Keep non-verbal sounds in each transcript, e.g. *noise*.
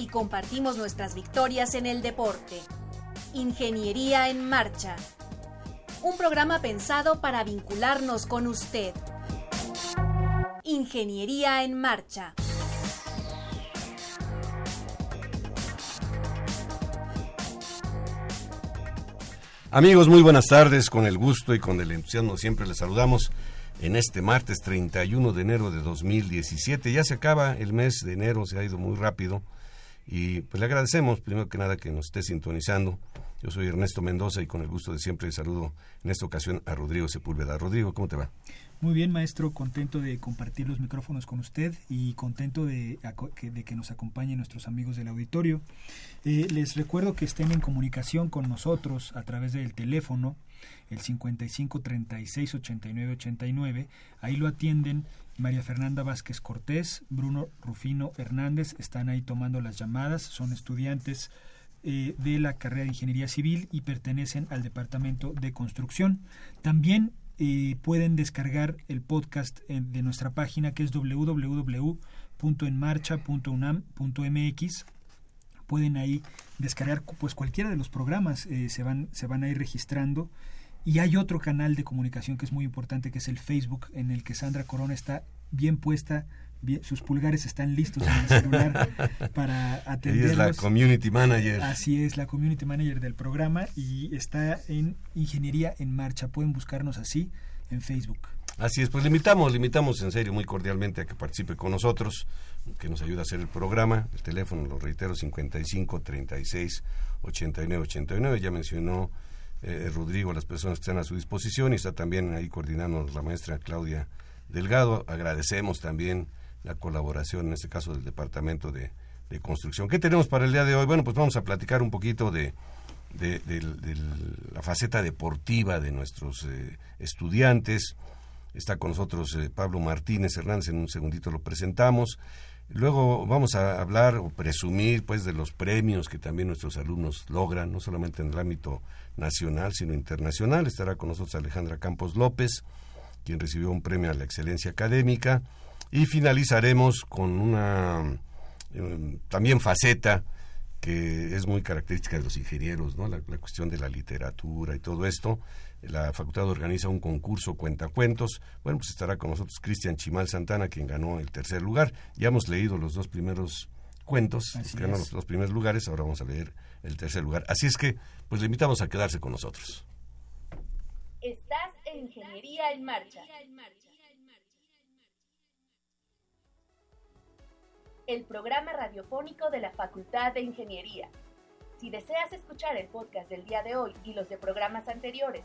y compartimos nuestras victorias en el deporte. Ingeniería en Marcha. Un programa pensado para vincularnos con usted. Ingeniería en Marcha. Amigos, muy buenas tardes. Con el gusto y con el entusiasmo siempre les saludamos en este martes 31 de enero de 2017. Ya se acaba el mes de enero, se ha ido muy rápido. Y pues le agradecemos, primero que nada, que nos esté sintonizando. Yo soy Ernesto Mendoza y con el gusto de siempre saludo en esta ocasión a Rodrigo Sepúlveda. Rodrigo, ¿cómo te va? Muy bien, maestro, contento de compartir los micrófonos con usted y contento de, de que nos acompañen nuestros amigos del auditorio. Eh, les recuerdo que estén en comunicación con nosotros a través del teléfono, el 55 36 89 89. Ahí lo atienden María Fernanda Vázquez Cortés, Bruno Rufino Hernández están ahí tomando las llamadas, son estudiantes eh, de la carrera de Ingeniería Civil y pertenecen al Departamento de Construcción. También eh, pueden descargar el podcast de nuestra página que es www.enmarcha.unam.mx pueden ahí descargar pues cualquiera de los programas eh, se van se van a ir registrando y hay otro canal de comunicación que es muy importante, que es el Facebook, en el que Sandra Corona está bien puesta, sus pulgares están listos en el celular *laughs* para atenderlos. es la Community Manager. Así es, la Community Manager del programa y está en Ingeniería en Marcha. Pueden buscarnos así en Facebook. Así es, pues limitamos, limitamos en serio muy cordialmente a que participe con nosotros, que nos ayude a hacer el programa. El teléfono, lo reitero, 55 36 89 89. Ya mencionó eh, Rodrigo, las personas que están a su disposición y está también ahí coordinando la maestra Claudia Delgado. Agradecemos también la colaboración, en este caso, del Departamento de, Construcción. ¿Qué tenemos para el día de hoy? Bueno, pues vamos a platicar un poquito de, de, la faceta deportiva de nuestros eh, estudiantes. Está con nosotros eh, Pablo Martínez Hernández, en un segundito lo presentamos. Luego vamos a hablar o presumir pues de los premios que también nuestros alumnos logran, no solamente en el ámbito nacional, sino internacional. Estará con nosotros Alejandra Campos López, quien recibió un premio a la excelencia académica. Y finalizaremos con una eh, también faceta que es muy característica de los ingenieros, ¿no? La, cuestión de la literatura y todo esto la facultad organiza un concurso cuentacuentos. Bueno, pues estará con nosotros Cristian Chimal Santana, quien ganó el tercer lugar. Ya hemos leído los dos primeros cuentos, ganó los dos primeros lugares, ahora vamos a leer el tercer lugar. Así es que, pues le invitamos a quedarse con nosotros. Estás en Ingeniería en Marcha. El programa radiofónico de la Facultad de Ingeniería. Si deseas escuchar el podcast del día de hoy y los de programas anteriores,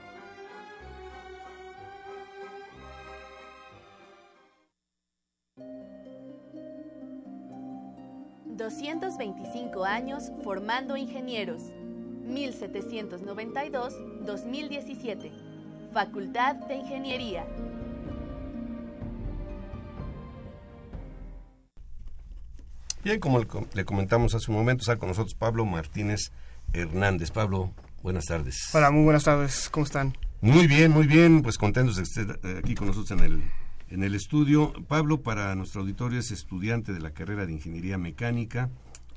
225 años formando ingenieros. 1792-2017. Facultad de Ingeniería. Bien, como le comentamos hace un momento, está con nosotros Pablo Martínez Hernández. Pablo, buenas tardes. Hola, muy buenas tardes. ¿Cómo están? Muy bien, muy bien. Pues contentos de estar eh, aquí con nosotros en el en el estudio. Pablo, para nuestro auditorio, es estudiante de la carrera de Ingeniería Mecánica,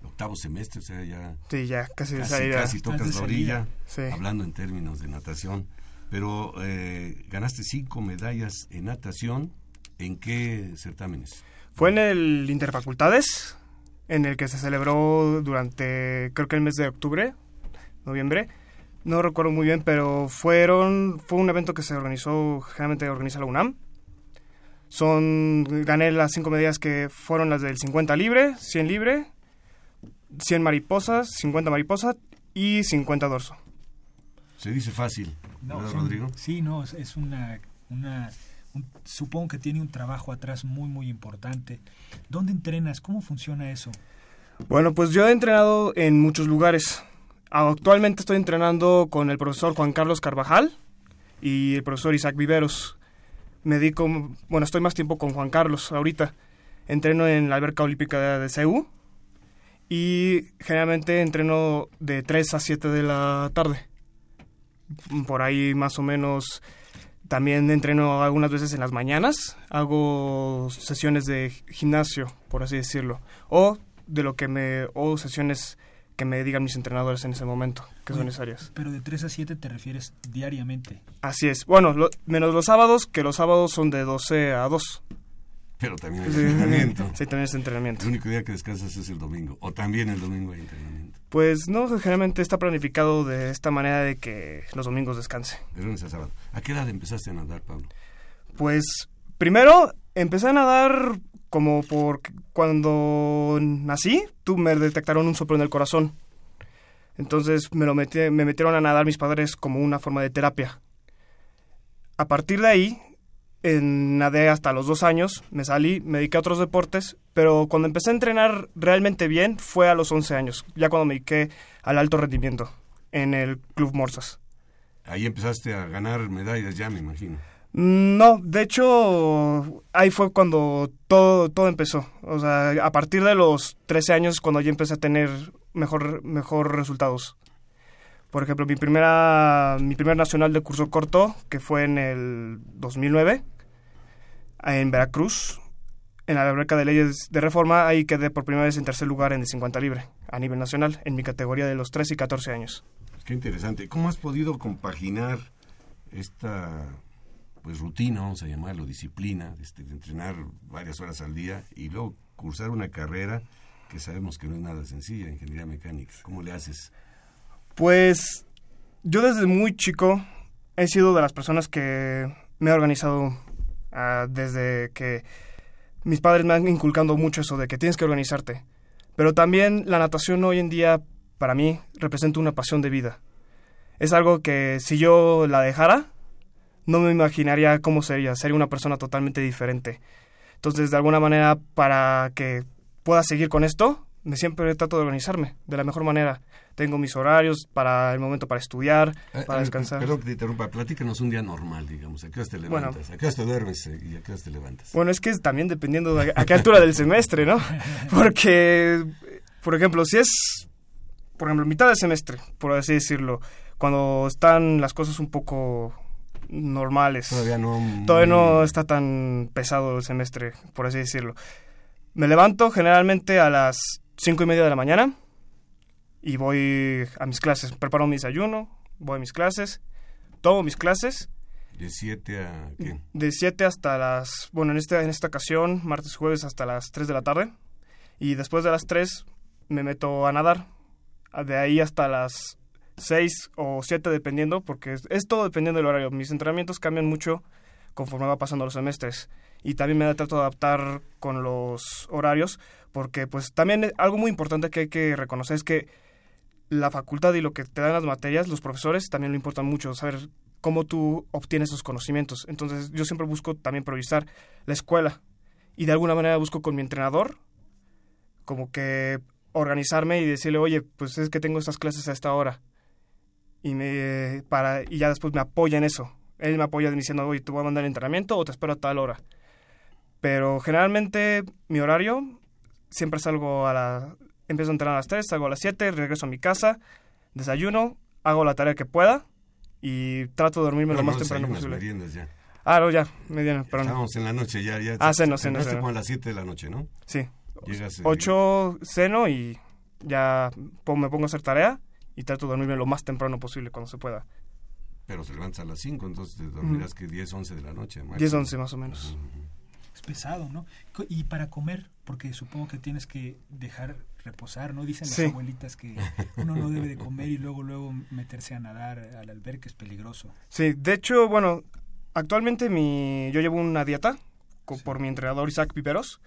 octavo semestre, o sea, ya... Sí, ya casi, casi, casi tocas la orilla, hablando en términos de natación. Pero eh, ganaste cinco medallas en natación. ¿En qué certámenes? Fue en el Interfacultades, en el que se celebró durante, creo que el mes de octubre, noviembre. No recuerdo muy bien, pero fueron fue un evento que se organizó, generalmente organiza la UNAM. Son, gané las cinco medidas que fueron las del 50 libre, 100 libre, 100 mariposas, 50 mariposas y 50 dorso. Se dice fácil, No, ¿verdad, son- Rodrigo? Sí, no, es, es una, una un- supongo que tiene un trabajo atrás muy, muy importante. ¿Dónde entrenas? ¿Cómo funciona eso? Bueno, pues yo he entrenado en muchos lugares. Actualmente estoy entrenando con el profesor Juan Carlos Carvajal y el profesor Isaac Viveros. Me dedico, bueno, estoy más tiempo con Juan Carlos ahorita. Entreno en la alberca olímpica de CEU y generalmente entreno de 3 a 7 de la tarde. Por ahí más o menos también entreno algunas veces en las mañanas. Hago sesiones de gimnasio, por así decirlo. O de lo que me o sesiones que me digan mis entrenadores en ese momento que son Oye, necesarias. Pero de 3 a 7 te refieres diariamente. Así es. Bueno, lo- menos los sábados, que los sábados son de 12 a 2. Pero también hay entrenamiento. Sí, también es entrenamiento. El único día que descansas es el domingo. O también el domingo hay entrenamiento. Pues no, generalmente está planificado de esta manera de que los domingos descanse. De lunes a sábado. ¿A qué edad empezaste a nadar, Pablo? Pues primero empecé a nadar como por cuando nací, tú me detectaron un soplo en el corazón. Entonces me lo metí- me metieron a nadar mis padres como una forma de terapia. A partir de ahí, nadé hasta los dos años, me salí, me dediqué a otros deportes, pero cuando empecé a entrenar realmente bien fue a los 11 años, ya cuando me dediqué al alto rendimiento en el Club Morsas. Ahí empezaste a ganar medallas ya, me imagino. No, de hecho, ahí fue cuando todo, todo empezó. O sea, a partir de los 13 años cuando yo empecé a tener mejor, mejor resultados. Por ejemplo, mi primera mi primer nacional de curso corto, que fue en el 2009, en Veracruz, en la alberca de leyes de reforma, ahí quedé por primera vez en tercer lugar en el 50 libre, a nivel nacional, en mi categoría de los 13 y 14 años. Qué interesante. ¿Cómo has podido compaginar esta pues rutina, vamos a llamarlo, disciplina, este, entrenar varias horas al día y luego cursar una carrera que sabemos que no es nada sencilla, ingeniería mecánica? ¿Cómo le haces? Pues yo desde muy chico he sido de las personas que me he organizado ah, desde que mis padres me han inculcando mucho eso de que tienes que organizarte. Pero también la natación hoy en día para mí representa una pasión de vida. Es algo que si yo la dejara, no me imaginaría cómo sería. Sería una persona totalmente diferente. Entonces, de alguna manera, para que pueda seguir con esto, me siempre trato de organizarme de la mejor manera. Tengo mis horarios para el momento para estudiar, Ah, para ah, descansar. Perdón que te interrumpa, platícanos un día normal, digamos. ¿A qué horas te Bueno. levantas? ¿A qué horas te duermes eh, y a qué horas te levantas? Bueno, es que es también dependiendo de a qué altura del semestre, ¿no? *laughs* Porque, por ejemplo, si es, por ejemplo, mitad del semestre, por así decirlo, cuando están las cosas un poco normales. Todavía no... Todavía no está tan pesado el semestre, por así decirlo. Me levanto generalmente a las cinco y media de la mañana y voy a mis clases. Preparo mi desayuno, voy a mis clases, tomo mis clases ¿De 7 a qué? de 7 hasta las, bueno, en, este, en esta ocasión, martes y jueves hasta las 3 de la tarde. Y después de las 3 me meto a nadar. De ahí hasta las 6 o 7 dependiendo, porque es, todo dependiendo del horario. Mis entrenamientos cambian mucho conforme va pasando los semestres. Y también me trato de adaptar con los horarios, porque pues también algo muy importante que hay que reconocer es que la facultad y lo que te dan las materias, los profesores también lo importan mucho, saber cómo tú obtienes esos conocimientos. Entonces yo siempre busco también priorizar la escuela y de alguna manera busco con mi entrenador como que organizarme y decirle, oye, pues es que tengo estas clases a esta hora. Y, me, para, y ya después me apoya en eso. Él me apoya diciendo, oye, te voy a mandar el entrenamiento o te espero a tal hora. Pero generalmente mi horario siempre salgo a la... Empiezo a entrenar a las 3, salgo a las 7, regreso a mi casa, desayuno, hago la tarea que pueda y trato de dormirme lo más no temprano posible. ya. Ah, no, ya, mediana, perdón. Estábamos en la noche ya. ya Ah, ceno, ceno, ceno. como a las 7 de la noche, ¿no? Sí. Llegas... eh, 8 ceno y ya me pongo a hacer tarea y trato de dormirme lo más temprano posible cuando se pueda. Pero se levantas a las 5, entonces te dormirás que 10, 11 de la noche. máximo. 10, 11 más o menos. Es pesado, ¿no? Y para comer, porque supongo que tienes que dejar reposar, ¿no? Dicen las Sí. abuelitas que uno no debe de comer y luego luego meterse a nadar al albergue es peligroso. Sí, de hecho, bueno, actualmente mi, yo llevo una dieta por mi entrenador Isaac Viveros.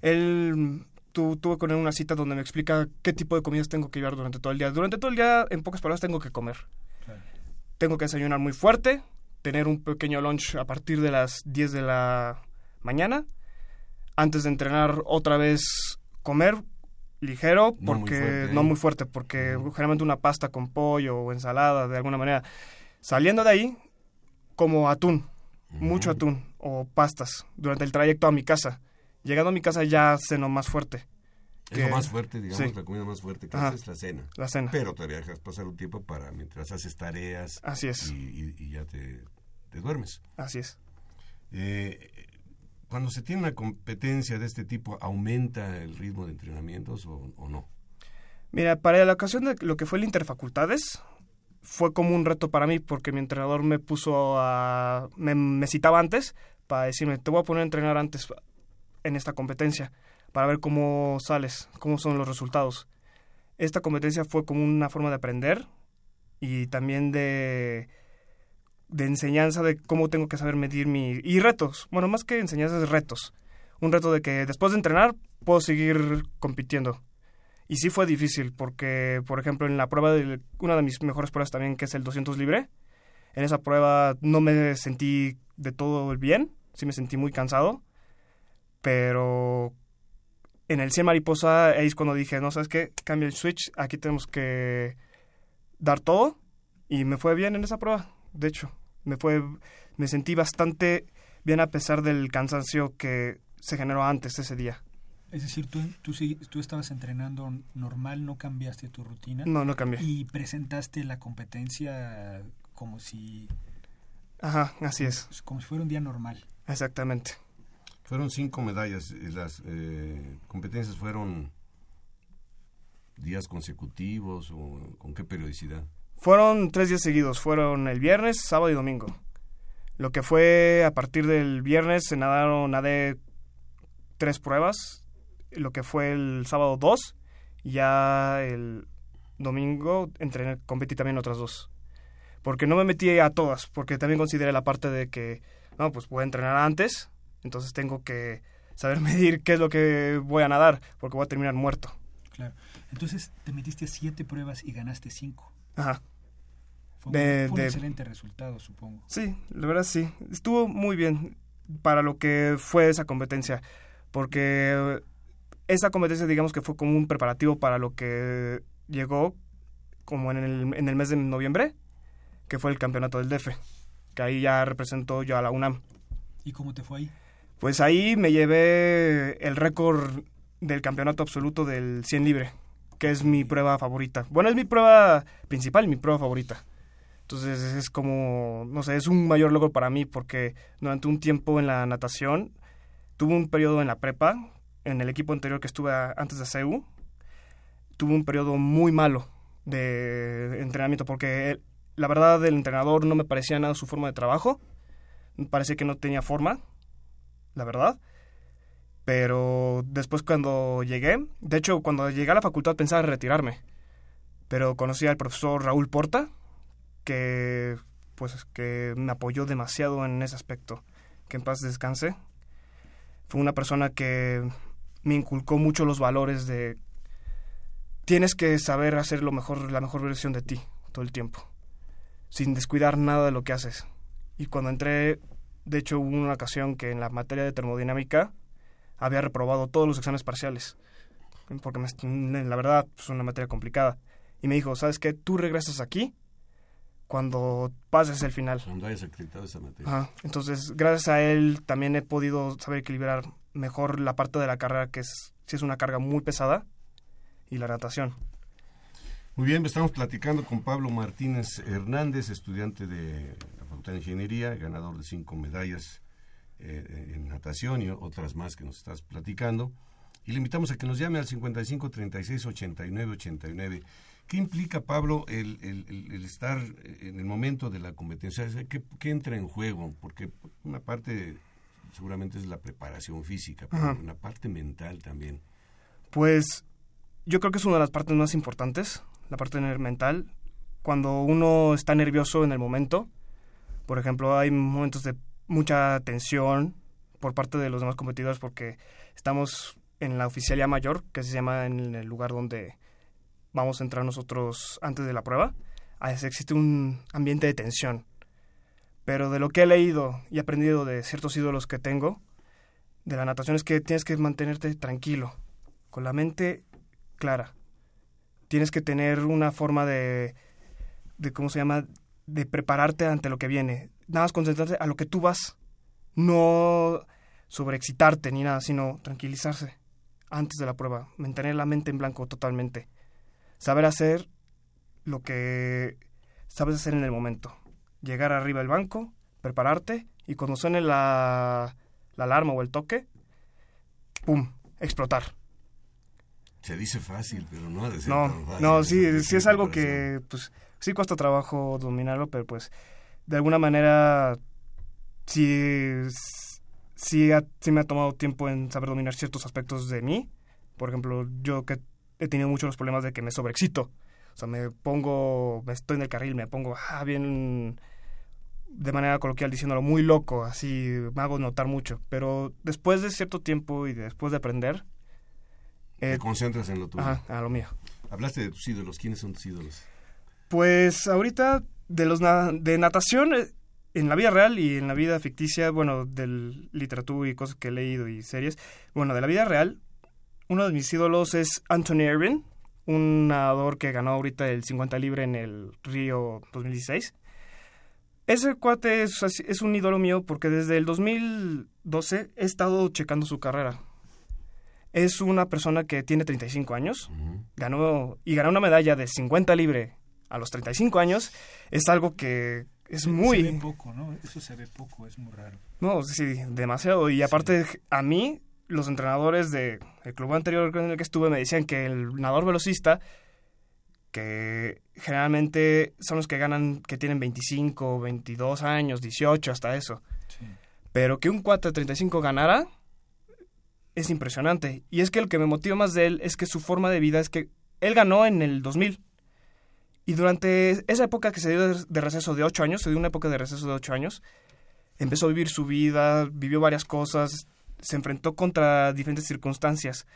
Él tu, tuve con él una cita donde me explica qué tipo de comidas tengo que llevar durante todo el día. Durante todo el día, en pocas palabras, tengo que comer. Claro. Tengo que desayunar muy fuerte, tener un pequeño lunch a partir de las 10 de la mañana. Antes de entrenar, otra vez comer ligero, No muy porque fuerte, ¿eh? no muy fuerte, porque generalmente una pasta con pollo o ensalada, de alguna manera. Saliendo de ahí, como atún, mucho Ujú. atún o pastas durante el trayecto a mi casa. Llegando a mi casa ya ceno más fuerte, Es lo más fuerte, digamos, sí. la comida más fuerte que Ajá. haces es la cena. la cena. Pero todavía dejas pasar un tiempo para mientras haces tareas Así es, y, y- y ya te, te duermes. así es. Eh, cuando se tiene una competencia de este tipo, ¿aumenta el ritmo de entrenamientos o, o no? Mira, para la ocasión de lo que fue el Interfacultades, fue como un reto para mí porque mi entrenador me puso a... me, me citaba antes para decirme, te voy a poner a entrenar antes en esta competencia para ver cómo sales, cómo son los resultados. Esta competencia fue como una forma de aprender y también de de enseñanza de cómo tengo que saber medir mi... y retos, bueno, más que enseñanzas, retos. Un reto de que después de entrenar puedo seguir compitiendo. Y sí fue difícil porque, por ejemplo, en la prueba de una de mis mejores pruebas también, que es el 200 libre, en esa prueba no me sentí de todo bien, sí me sentí muy cansado, pero en el 100 mariposa es cuando dije, no, ¿sabes qué? Cambia el switch, aquí tenemos que dar todo y me fue bien en esa prueba, de hecho, me fue me sentí bastante bien a pesar del cansancio que se generó antes ese día. Es decir, tú, tú, tú estabas entrenando normal, no cambiaste tu rutina No, no cambié. y presentaste la competencia como si, Ajá, así es, como si fuera un día normal. exactamente. Fueron cinco medallas. eh, Las eh, competencias fueron días consecutivos o con qué periodicidad. Fueron tres días seguidos, fueron el viernes, sábado y domingo. Lo que fue a partir del viernes se nadaron, nadé tres pruebas, lo que fue el sábado dos, y ya el domingo entrené, competí también otras dos. Porque no me metí a todas, porque también consideré la parte de que, no, pues voy a entrenar antes, entonces tengo que saber *laughs* medir qué es lo que voy a nadar, porque voy a terminar muerto. Claro. Entonces te metiste a siete pruebas y ganaste cinco. Ajá. Fue, un- De- fue un de- excelente resultado, supongo. Sí, la verdad sí. Estuvo muy bien para lo que fue esa competencia. Porque esa competencia, digamos que fue como un preparativo para lo que llegó como en el, en el mes de noviembre, que fue el campeonato del DF. Que ahí ya representó yo a la UNAM. ¿Y cómo te fue ahí? Pues ahí me llevé el récord del campeonato absoluto del 100 libre, que es mi prueba favorita. Bueno, es mi prueba principal, mi prueba favorita. Entonces es como, no sé, es un mayor logro para mí porque durante un tiempo en la natación tuve un periodo en la prepa, en el equipo anterior que estuve antes de CEU, tuve un periodo muy malo de entrenamiento porque la verdad el entrenador no me parecía nada su forma de trabajo, me parecía que no tenía forma, la verdad. Pero después cuando llegué, de hecho cuando llegué a la facultad pensaba en retirarme, pero conocí al profesor Raúl Porta, que pues que me apoyó demasiado en ese aspecto, que en paz descanse. Fue una persona que me inculcó mucho los valores de tienes que saber hacer lo mejor, la mejor versión de ti todo el tiempo, sin descuidar nada de lo que haces. Y cuando entré, de hecho hubo una ocasión que en la materia de termodinámica había reprobado todos los exámenes parciales, porque me- la verdad es una materia complicada. Y me dijo, ¿sabes qué? Tú regresas aquí cuando pases el final. Cuando hayas acreditado esa materia. Ajá. Entonces, gracias a él también he podido saber equilibrar mejor la parte de la carrera que es, si es una carga muy pesada, y la natación. Muy bien, estamos platicando con Pablo Martínez Hernández, estudiante de Facultad de Ingeniería, ganador de cinco medallas eh, en natación y otras más que nos estás platicando. Y le invitamos a que nos llame al 55 36 89 89. ¿Qué implica, Pablo, el, el- el- estar en el momento de la competencia? ¿Qué, qué entra en juego? Porque una parte seguramente es la preparación física, pero Ajá. una parte mental también. Pues yo creo que es una de las partes más importantes, la parte mental. Cuando uno está nervioso en el momento, por ejemplo, hay momentos de mucha tensión por parte de los demás competidores porque estamos en la oficialía mayor, que se llama en el lugar donde vamos a entrar nosotros antes de la prueba. Existe un ambiente de tensión. Pero de lo que he leído y aprendido de ciertos ídolos que tengo, de la natación es que tienes que mantenerte tranquilo, con la mente clara. Tienes que tener una forma de, de ¿cómo se llama?, de prepararte ante lo que viene. Nada más concentrarte a lo que tú vas. No sobreexcitarte ni nada, sino tranquilizarse antes de la prueba. Mantener la mente en blanco totalmente. Saber hacer lo que sabes hacer en el momento. Llegar arriba del banco, prepararte y cuando suene la, la alarma o el toque, ¡pum! explotar. Se dice fácil, pero no ha de ser no, tan fácil. No, sí, sí es algo que pues sí cuesta trabajo dominarlo, pero pues de alguna manera sí, sí, ha- sí me ha tomado tiempo en saber dominar ciertos aspectos de mí. Por ejemplo, yo que he tenido muchos los problemas de que me sobreexcito. O sea, me pongo, me estoy en el carril, me pongo ah, bien de manera coloquial diciéndolo muy loco, así me hago notar mucho. Pero después de cierto tiempo y después de aprender, Te eh, concentras en lo tuyo. ajá, a lo mío. Hablaste de tus ídolos. ¿Quiénes son tus ídolos? Pues ahorita de los na- de natación eh, en la vida real y en la vida ficticia, bueno, del literatura y cosas que he leído y series, bueno, de la vida real, uno de mis ídolos es Anthony Irving, un nadador que ganó ahorita el 50 libre en el Río 2016. Ese cuate es, es un ídolo mío porque desde el 2012 he estado checando su carrera. Es una persona que tiene 35 años, ganó y ganó una medalla de 50 libre a los 35 años es algo que es Se ve muy poco, ¿no? Eso se ve poco, es muy raro. no sí demasiado y aparte a mí los entrenadores de el club anterior en el que estuve me decían que el nadador velocista que generalmente son los que ganan que tienen 25 22 años 18 hasta eso Sí. pero que un 4 de 35 ganara es impresionante. Y es que lo que me motiva más de él es que su forma de vida es que él ganó en el 2000. Y durante esa época que se dio de- receso de 8 años, se dio una época de receso de 8 años, empezó a vivir su vida, vivió varias cosas, se enfrentó contra diferentes circunstancias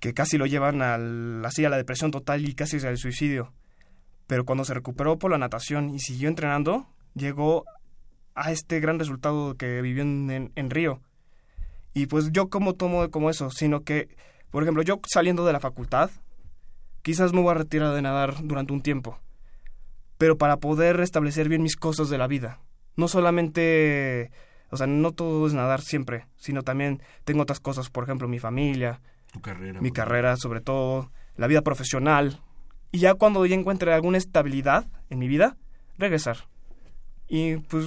que casi lo llevan al, así a la depresión total y casi al suicidio. Pero cuando se recuperó por la natación y siguió entrenando, llegó a este gran resultado que vivió en, en- en Río. Y pues yo como tomo como eso, sino que, por ejemplo, yo saliendo de la facultad, quizás me voy a retirar de nadar durante un tiempo, pero para poder restablecer bien mis cosas de la vida. No solamente, o sea, no todo es nadar siempre, sino también tengo otras cosas, por ejemplo, mi familia, Tu carrera. mi carrera sobre todo, la vida profesional. Y ya cuando ya encuentre alguna estabilidad en mi vida, regresar. Y pues,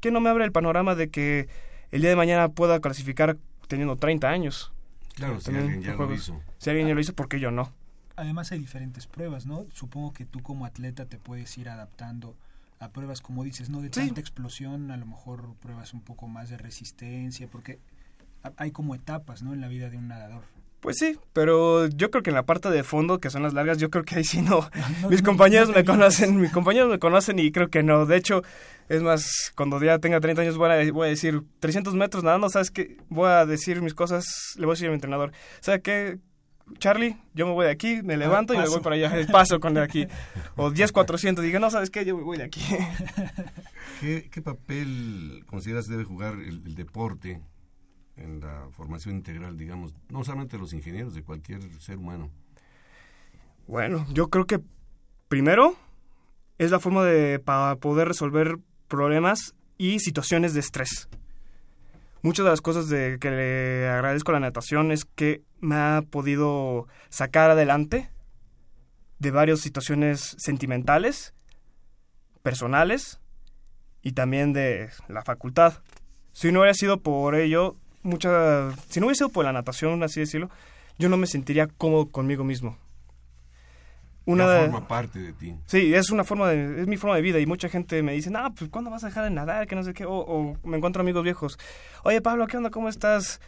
que no me abre el panorama de que el día de mañana pueda clasificar teniendo 30 años? Claro, si alguien ya lo hizo. Si alguien ya lo hizo, ¿por qué yo no? Además hay diferentes pruebas, ¿no? Supongo que tú como atleta te puedes ir adaptando a pruebas, como dices, no de Sí. tanta explosión, a lo mejor pruebas un poco más de resistencia, porque ha- hay como etapas, ¿no? En la vida de un nadador. Pues sí, pero yo creo que en la parte de fondo, que son las largas, yo creo que ahí sí no. *laughs* No- mis no- compañeros no me conocen, mis compañeros me conocen y creo que no. De hecho, es más, cuando ya tenga 30 años voy a, voy a decir 300 metros nadando, ¿sabes qué? Voy a decir mis cosas, le voy a decir a mi entrenador, ¿sabes qué? Charlie, yo me voy de aquí, me levanto y me voy para allá, paso con de aquí. *laughs* O 10, 400, digo, no, ¿sabes qué? Yo me voy de aquí. *laughs* ¿Qué, qué papel consideras debe jugar el, el deporte en la formación integral, digamos, no solamente de los ingenieros, de cualquier ser humano? Bueno, yo creo que primero es la forma de para poder resolver problemas y situaciones de estrés. Muchas de las cosas de que le agradezco la natación es que me ha podido sacar adelante de varias situaciones sentimentales, personales y también de la facultad. Si no hubiera sido por ello, mucha, si no hubiera sido por la natación, así decirlo, yo no me sentiría cómodo conmigo mismo. Una ya forma parte de ti. Sí, es una forma de, es mi forma de vida y mucha gente me dice, no, pues ¿cuándo vas a dejar de nadar? Que no sé qué, o, o me encuentro amigos viejos, oye Pablo, ¿qué onda? ¿Cómo estás?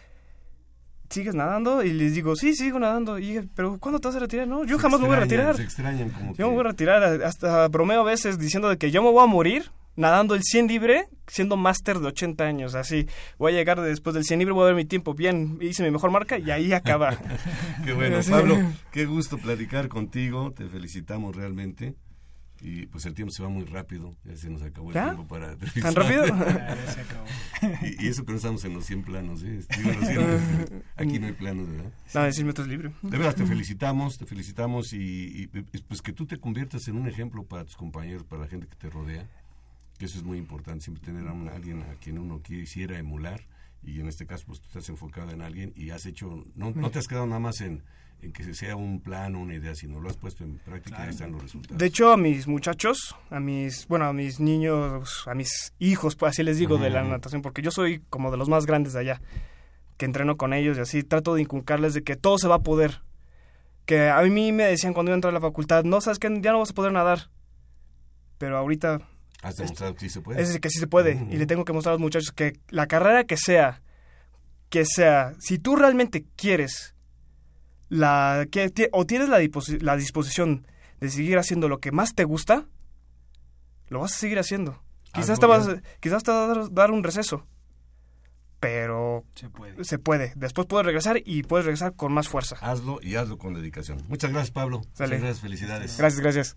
¿sigues nadando? Y les digo, sí, sigo nadando. Y dije, pero ¿cuándo te vas a retirar? No, yo jamás me voy a retirar. Se extrañan como Yo me voy a retirar. Hasta bromeo a veces diciendo de que yo me voy a morir nadando el 100 libre siendo máster de 80 años. Así, voy a llegar después del 100 libre, voy a ver mi tiempo bien, hice mi mejor marca y ahí acaba. *laughs* qué bueno, Pablo, qué gusto platicar contigo, te felicitamos realmente. Y pues el tiempo se va muy rápido, ya se nos acabó el tiempo para ¿Tan rápido? *laughs* *laughs* y, eso que no estamos en los 100 planos, ¿eh? aquí no hay planos, ¿verdad? No, 100 metros libre. De verdad, te felicitamos, te felicitamos y, pues que tú te conviertas en un ejemplo para tus compañeros, para la gente que te rodea, que eso es muy importante, siempre tener a, alguien a quien uno quisiera emular y en este caso pues tú estás enfocado en alguien y has hecho, no, no te has quedado nada más en en que sea un plan o una idea, sino lo has puesto en práctica y están los resultados. De hecho, a mis muchachos, a mis, bueno, a mis niños, a mis hijos, pues así les digo, de la natación, porque yo soy como de los más grandes de allá, que entreno con ellos y así trato de inculcarles de que todo se va a poder. Que a mí me decían cuando iba a entrar a la facultad, no, sabes que ya no vas a poder nadar. Pero ahorita... Has demostrado que sí se puede. Es que sí se puede. Y le tengo que mostrar a los muchachos que la carrera que sea, que sea, si tú realmente quieres la, que, o tienes la, la disposición de seguir haciendo lo que más te gusta, lo vas a seguir haciendo. Quizás te, vas, quizás te vas a dar un receso, pero se puede. se puede. Después puedes regresar y puedes regresar con más fuerza. Hazlo y hazlo con dedicación. Muchas gracias, Pablo. Muchas gracias, felicidades. Gracias, gracias.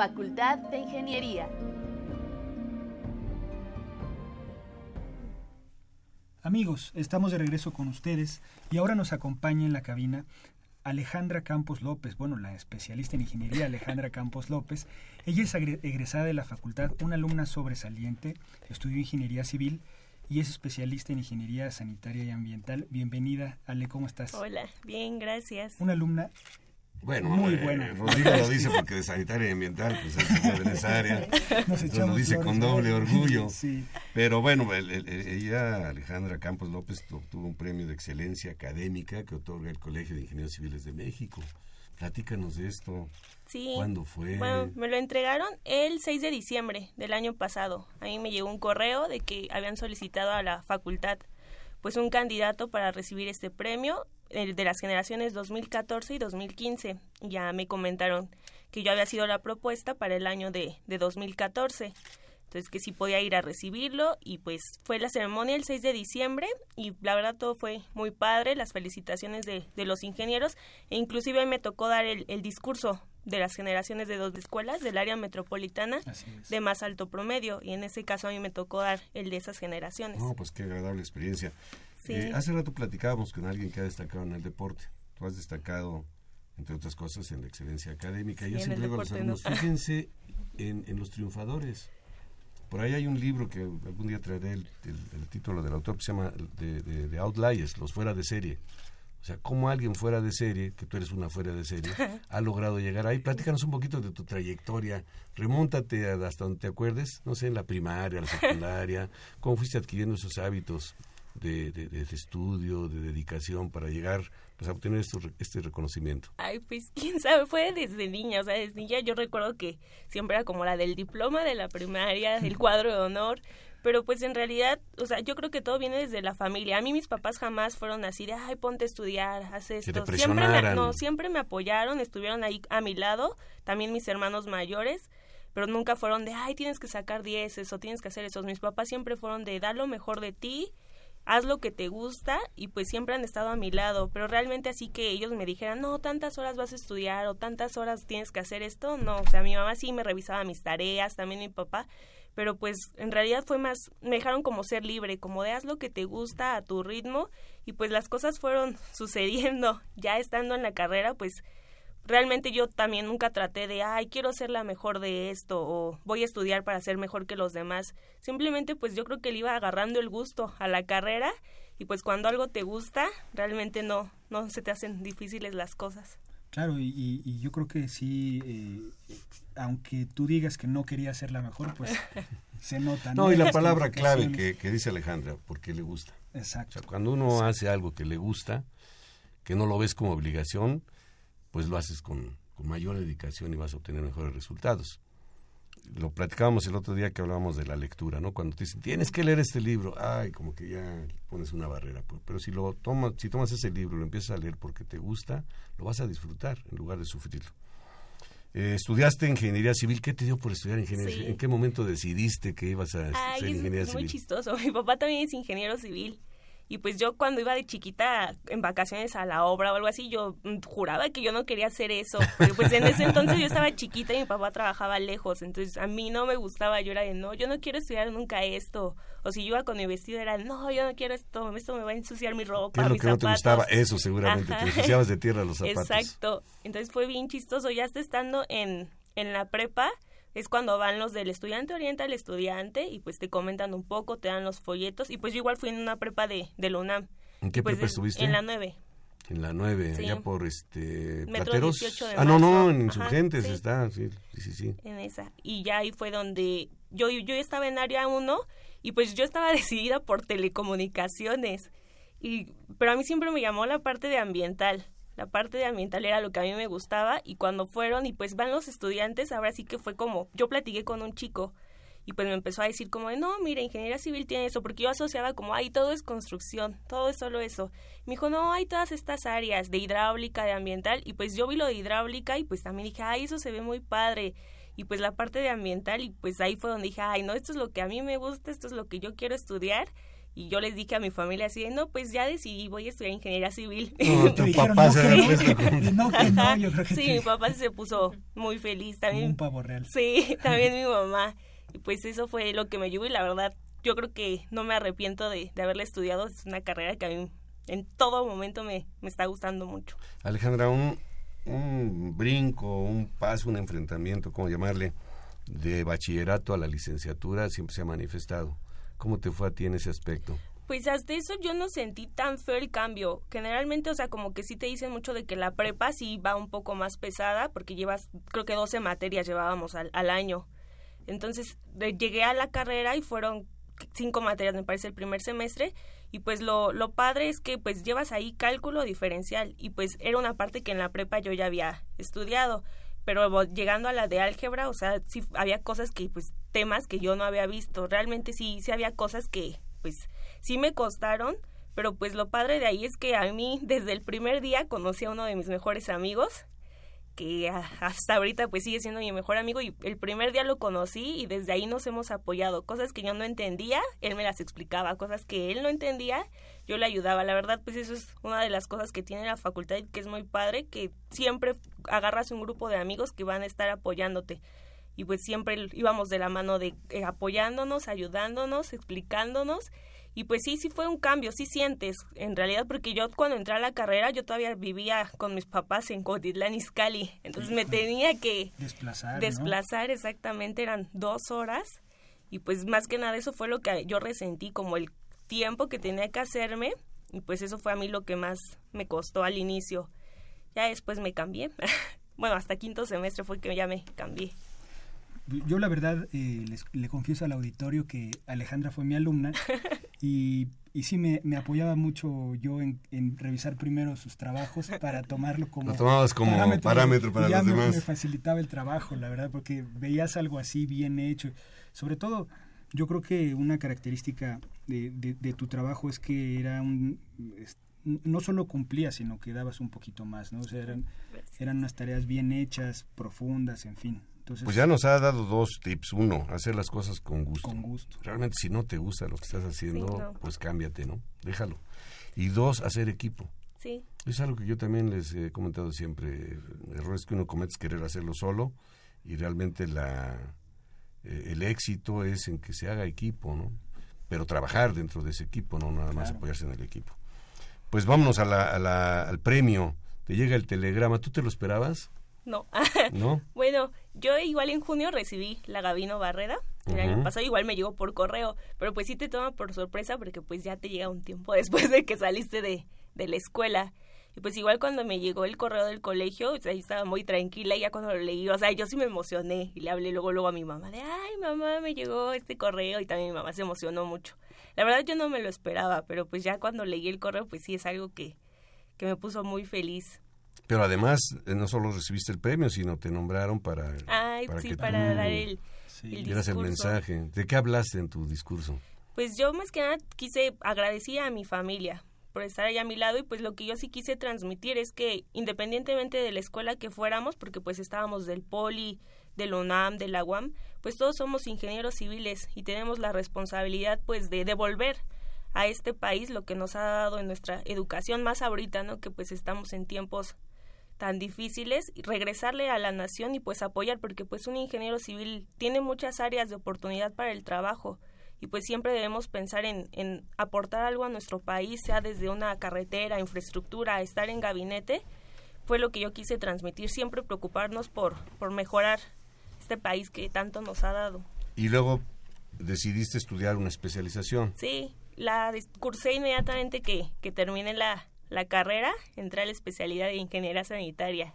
...Facultad de Ingeniería... Amigos, estamos de regreso con ustedes y ahora nos acompaña en la cabina Alejandra Campos López, bueno, la especialista en ingeniería Alejandra Campos López. Ella es egresada de la facultad, una alumna sobresaliente, estudió ingeniería civil y es especialista en ingeniería sanitaria y ambiental. Bienvenida, Ale, ¿cómo estás? Hola, bien, gracias. Una alumna bueno, muy eh, buena. Rodrigo lo dice porque de sanitaria y ambiental, pues es de esa área. *laughs* Nos lo dice con doble orgullo. *laughs* Sí. Pero bueno, ella, Alejandra Campos López, obtuvo un premio de excelencia académica que otorga el Colegio de Ingenieros Civiles de México. Platícanos de esto. Sí. ¿Cuándo fue? Bueno, me lo entregaron el 6 de diciembre del año pasado. A mí me llegó un correo de que habían solicitado a la facultad pues un candidato para recibir este premio el de las generaciones 2014 y 2015. Ya me comentaron que yo había sido la propuesta para el año de, de 2014. Entonces que sí podía ir a recibirlo y pues fue la ceremonia el 6 de diciembre y la verdad todo fue muy padre, las felicitaciones de, de los ingenieros e inclusive me tocó dar el, el discurso de las generaciones de dos escuelas del área metropolitana de más alto promedio y en ese caso a mí me tocó dar el de esas generaciones. No, pues qué agradable experiencia. Eh, hace rato platicábamos con alguien que ha destacado en el deporte. Tú has destacado, entre otras cosas, en la excelencia académica. Yo siempre digo a los alumnos, fíjense en, en, los triunfadores. Por ahí hay un libro que algún día traeré el, título del autor que se llama de, de, Outliers, los fuera de serie. O sea, cómo alguien fuera de serie, que tú eres una fuera de serie, *laughs* ha logrado llegar ahí. Platícanos un poquito de tu trayectoria. Remóntate hasta donde te acuerdes, no sé, en la primaria, la secundaria, *laughs* cómo fuiste adquiriendo esos hábitos de, de, estudio, de dedicación para llegar pues, a obtener esto, este reconocimiento? Ay, pues *laughs* quién sabe, fue desde niña, o sea, desde niña yo recuerdo que siempre era como la del diploma de la primaria, el cuadro de honor, pero pues en realidad, o sea, yo creo que todo viene desde la familia. A mí mis papás jamás fueron así de, ay, ponte a estudiar, haz esto. siempre me, no, siempre me apoyaron, estuvieron ahí a mi lado, también mis hermanos mayores, pero nunca fueron de, ay, tienes que sacar dieces o tienes que hacer eso. Mis papás siempre fueron de, da lo mejor de ti haz lo que te gusta y pues siempre han estado a mi lado, pero realmente así que ellos me dijeran, no, tantas horas vas a estudiar o tantas horas tienes que hacer esto, no, o sea, mi mamá sí me revisaba mis tareas, también mi papá, pero pues en realidad fue más, me dejaron como ser libre, como de haz lo que te gusta a tu ritmo y pues las cosas fueron *laughs* sucediendo, ya estando en la carrera, pues realmente yo también nunca traté de, ay, quiero ser la mejor de esto o voy a estudiar para ser mejor que los demás. Simplemente pues yo creo que le iba agarrando el gusto a la carrera y pues cuando algo te gusta, realmente no, no se te hacen difíciles las cosas. Claro, y, y, yo creo que sí, eh, aunque tú digas que no querías ser la mejor, pues *laughs* se nota. No, y la palabra clave que, que, dice Alejandra, porque le gusta. Exacto. O sea, cuando uno hace algo que le gusta, que no lo ves como obligación, pues lo haces con, mayor dedicación y vas a obtener mejores resultados. Lo platicábamos el otro día que hablábamos de la lectura, ¿no? Cuando te dicen, tienes que leer este libro, ay, como que ya pones una barrera. Pues. Pero si lo tomas, si tomas ese libro y lo empiezas a leer porque te gusta, lo vas a disfrutar en lugar de sufrirlo. Eh, estudiaste ingeniería civil. ¿Qué te dio por estudiar ingeniería civil? ¿En qué momento decidiste que ibas a Ay, ser ingeniería es civil? Muy chistoso. Mi papá también es ingeniero civil. Y pues yo cuando iba de chiquita en vacaciones a la obra o algo así, yo mm, juraba que yo no quería hacer eso. Pero pues en ese entonces yo estaba chiquita y mi papá trabajaba lejos. Entonces a mí no me gustaba. Yo era de, no, yo no quiero estudiar nunca esto. O si yo iba con mi vestido era, no, yo no quiero esto. Esto me va a ensuciar mi ropa, ¿Qué es lo mis que no te gustaba? Eso seguramente. Ajá. Te ensuciabas de tierra los *laughs* zapatos. Exacto. Entonces fue bien chistoso. Ya hasta estando en, en la prepa, es cuando van los del estudiante orienta al estudiante y pues te comentan un poco, te dan los folletos. Y pues yo igual fui en una prepa de, de la UNAM. ¿En qué Pues prepa estuviste? En la 9. En la 9, Sí. allá por este Plateros. 18 de ah, no, no, en Ajá, Insurgentes sí. está, sí, sí, sí, sí. en esa. Y ya ahí fue donde yo, yo estaba en área 1 y pues yo estaba *laughs* decidida por telecomunicaciones. Y, pero a mí siempre me llamó la parte de ambiental. La parte de ambiental era lo que a mí me gustaba y cuando fueron y pues van los estudiantes, ahora sí que fue como, yo platiqué con un chico y pues me empezó a decir como no, mira, ingeniería civil tiene eso, porque yo asociaba como, ay, todo es construcción, todo es solo eso. Me dijo, no, hay todas estas áreas de hidráulica, de ambiental, y pues yo vi lo de hidráulica y pues también dije, ay, eso se ve muy padre. Y pues la parte de ambiental, y pues ahí fue donde dije, ay, no, esto es lo que a mí me gusta, esto es lo que yo quiero estudiar. Y yo les dije a mi familia así, de, no, pues ya decidí, voy a estudiar ingeniería civil. No, tu *laughs* Te dijeron, papá no, se que da no. cuenta con- No, que no, yo creo que sí, mi papá se puso muy feliz Como también. un pavo real. Sí, *laughs* también mi mamá. Y pues eso fue lo que me ayudó y la verdad yo creo que no me arrepiento de, de haberla estudiado. Es una carrera que a mí en todo momento me, me está gustando mucho. Alejandra, un, un brinco, un paso, un enfrentamiento, ¿cómo llamarle? De bachillerato a la licenciatura siempre se ha manifestado. ¿Cómo te fue a ti en ese aspecto? Pues hasta eso yo no sentí tan feo el cambio. Generalmente, o sea, como que sí te dicen mucho de que la prepa sí va un poco más pesada porque llevas, creo que 12 materias llevábamos al, al año. Entonces llegué a la carrera y fueron cinco materias, me parece, el primer semestre. Y pues lo, lo padre es que pues llevas ahí cálculo diferencial y pues era una parte que en la prepa yo ya había estudiado. Pero llegando a la de álgebra, o sea, sí había cosas que, pues, temas que yo no había visto. Realmente sí, sí había cosas que, pues, sí me costaron. Pero pues lo padre de ahí es que a mí desde el primer día conocí a uno de mis mejores amigos que hasta ahorita pues sigue siendo mi mejor amigo y el primer día lo conocí y desde ahí nos hemos apoyado. Cosas que yo no entendía, él me las explicaba, cosas que él no entendía, yo le ayudaba. La verdad pues eso es una de las cosas que tiene la facultad y que es muy padre, que siempre agarras un grupo de amigos que van a estar apoyándote. Y pues siempre íbamos de la mano de eh, apoyándonos, ayudándonos, explicándonos. Y pues sí, sí fue un cambio, sí sientes, en realidad, porque yo cuando entré a la carrera, yo todavía vivía con mis papás en Cotitlán Izcalli, entonces me tenía que Desplazar, ¿no? desplazar exactamente, eran dos horas, y pues más que nada eso fue lo que yo resentí, como el tiempo que tenía que hacerme, y pues eso fue a mí lo que más me costó al inicio. Ya después me cambié, *laughs* bueno, hasta quinto semestre fue que ya me cambié. Yo la verdad eh, les- le confieso al auditorio que Alejandra fue mi alumna *laughs* y, y sí me, me apoyaba mucho yo en, en revisar primero sus trabajos para tomarlo como Lo tomabas como parámetro para y ya los me, demás. me facilitaba el trabajo, la verdad, porque veías algo así bien hecho. Sobre todo, yo creo que una característica de, de- de tu trabajo es que era un... es- no solo cumplías, sino que dabas un poquito más, ¿no? O sea, eran, eran unas tareas bien hechas, profundas, en fin. Entonces, Pues ya nos ha dado dos tips. Uno, hacer las cosas con gusto. Con gusto. Realmente si no te gusta lo que estás haciendo, Sí, no. pues cámbiate, ¿no? Déjalo. Y dos, hacer equipo. Sí, Es algo que yo también les he comentado siempre. Errores que uno comete es querer hacerlo solo y realmente la eh, el éxito es en que se haga equipo, ¿no? Pero trabajar dentro de ese equipo, no nada más Claro. apoyarse en el equipo. Pues vámonos a la, a la- al premio. Te llega el telegrama. ¿Tú te lo esperabas? no. *laughs* ¿No? bueno, yo igual en junio recibí la Gabino Barrera. El año pasado igual me llegó por correo, pero pues sí te toma por sorpresa porque pues ya te llega un tiempo *laughs* después de que saliste de, de la escuela. Y pues igual cuando me llegó el correo del colegio, o sea, yo estaba muy tranquila y ya cuando lo leí, o sea, yo sí me emocioné y le hablé luego luego a mi mamá de, ay mamá, me llegó este correo y también mi mamá se emocionó mucho. La verdad yo no me lo esperaba, pero pues ya cuando leí el correo, pues sí es algo que, que me puso muy feliz. Pero además, eh, no solo recibiste el premio, sino te nombraron para, Ay, para sí, que para tú dar el, Sí. el dieras el discurso. mensaje. ¿De qué hablaste en tu discurso? Pues yo más que nada quise agradecer a mi familia por estar ahí a mi lado y pues lo que yo sí quise transmitir es que independientemente de la escuela que fuéramos, porque pues estábamos del Poli, del UNAM, de la UAM, pues todos somos ingenieros civiles y tenemos la responsabilidad pues de devolver a este país lo que nos ha dado en nuestra educación más ahorita, ¿no? Que pues estamos en tiempos tan difíciles y regresarle a la nación y pues apoyar porque pues un ingeniero civil tiene muchas áreas de oportunidad para el trabajo y pues siempre debemos pensar en, en aportar algo a nuestro país, sea desde una carretera, infraestructura, estar en gabinete, fue lo que yo quise transmitir, siempre preocuparnos por, por mejorar este país que tanto nos ha dado. Y luego decidiste estudiar una especialización. Sí, la cursé inmediatamente que, que terminé la, la carrera, entré a la especialidad de ingeniería sanitaria,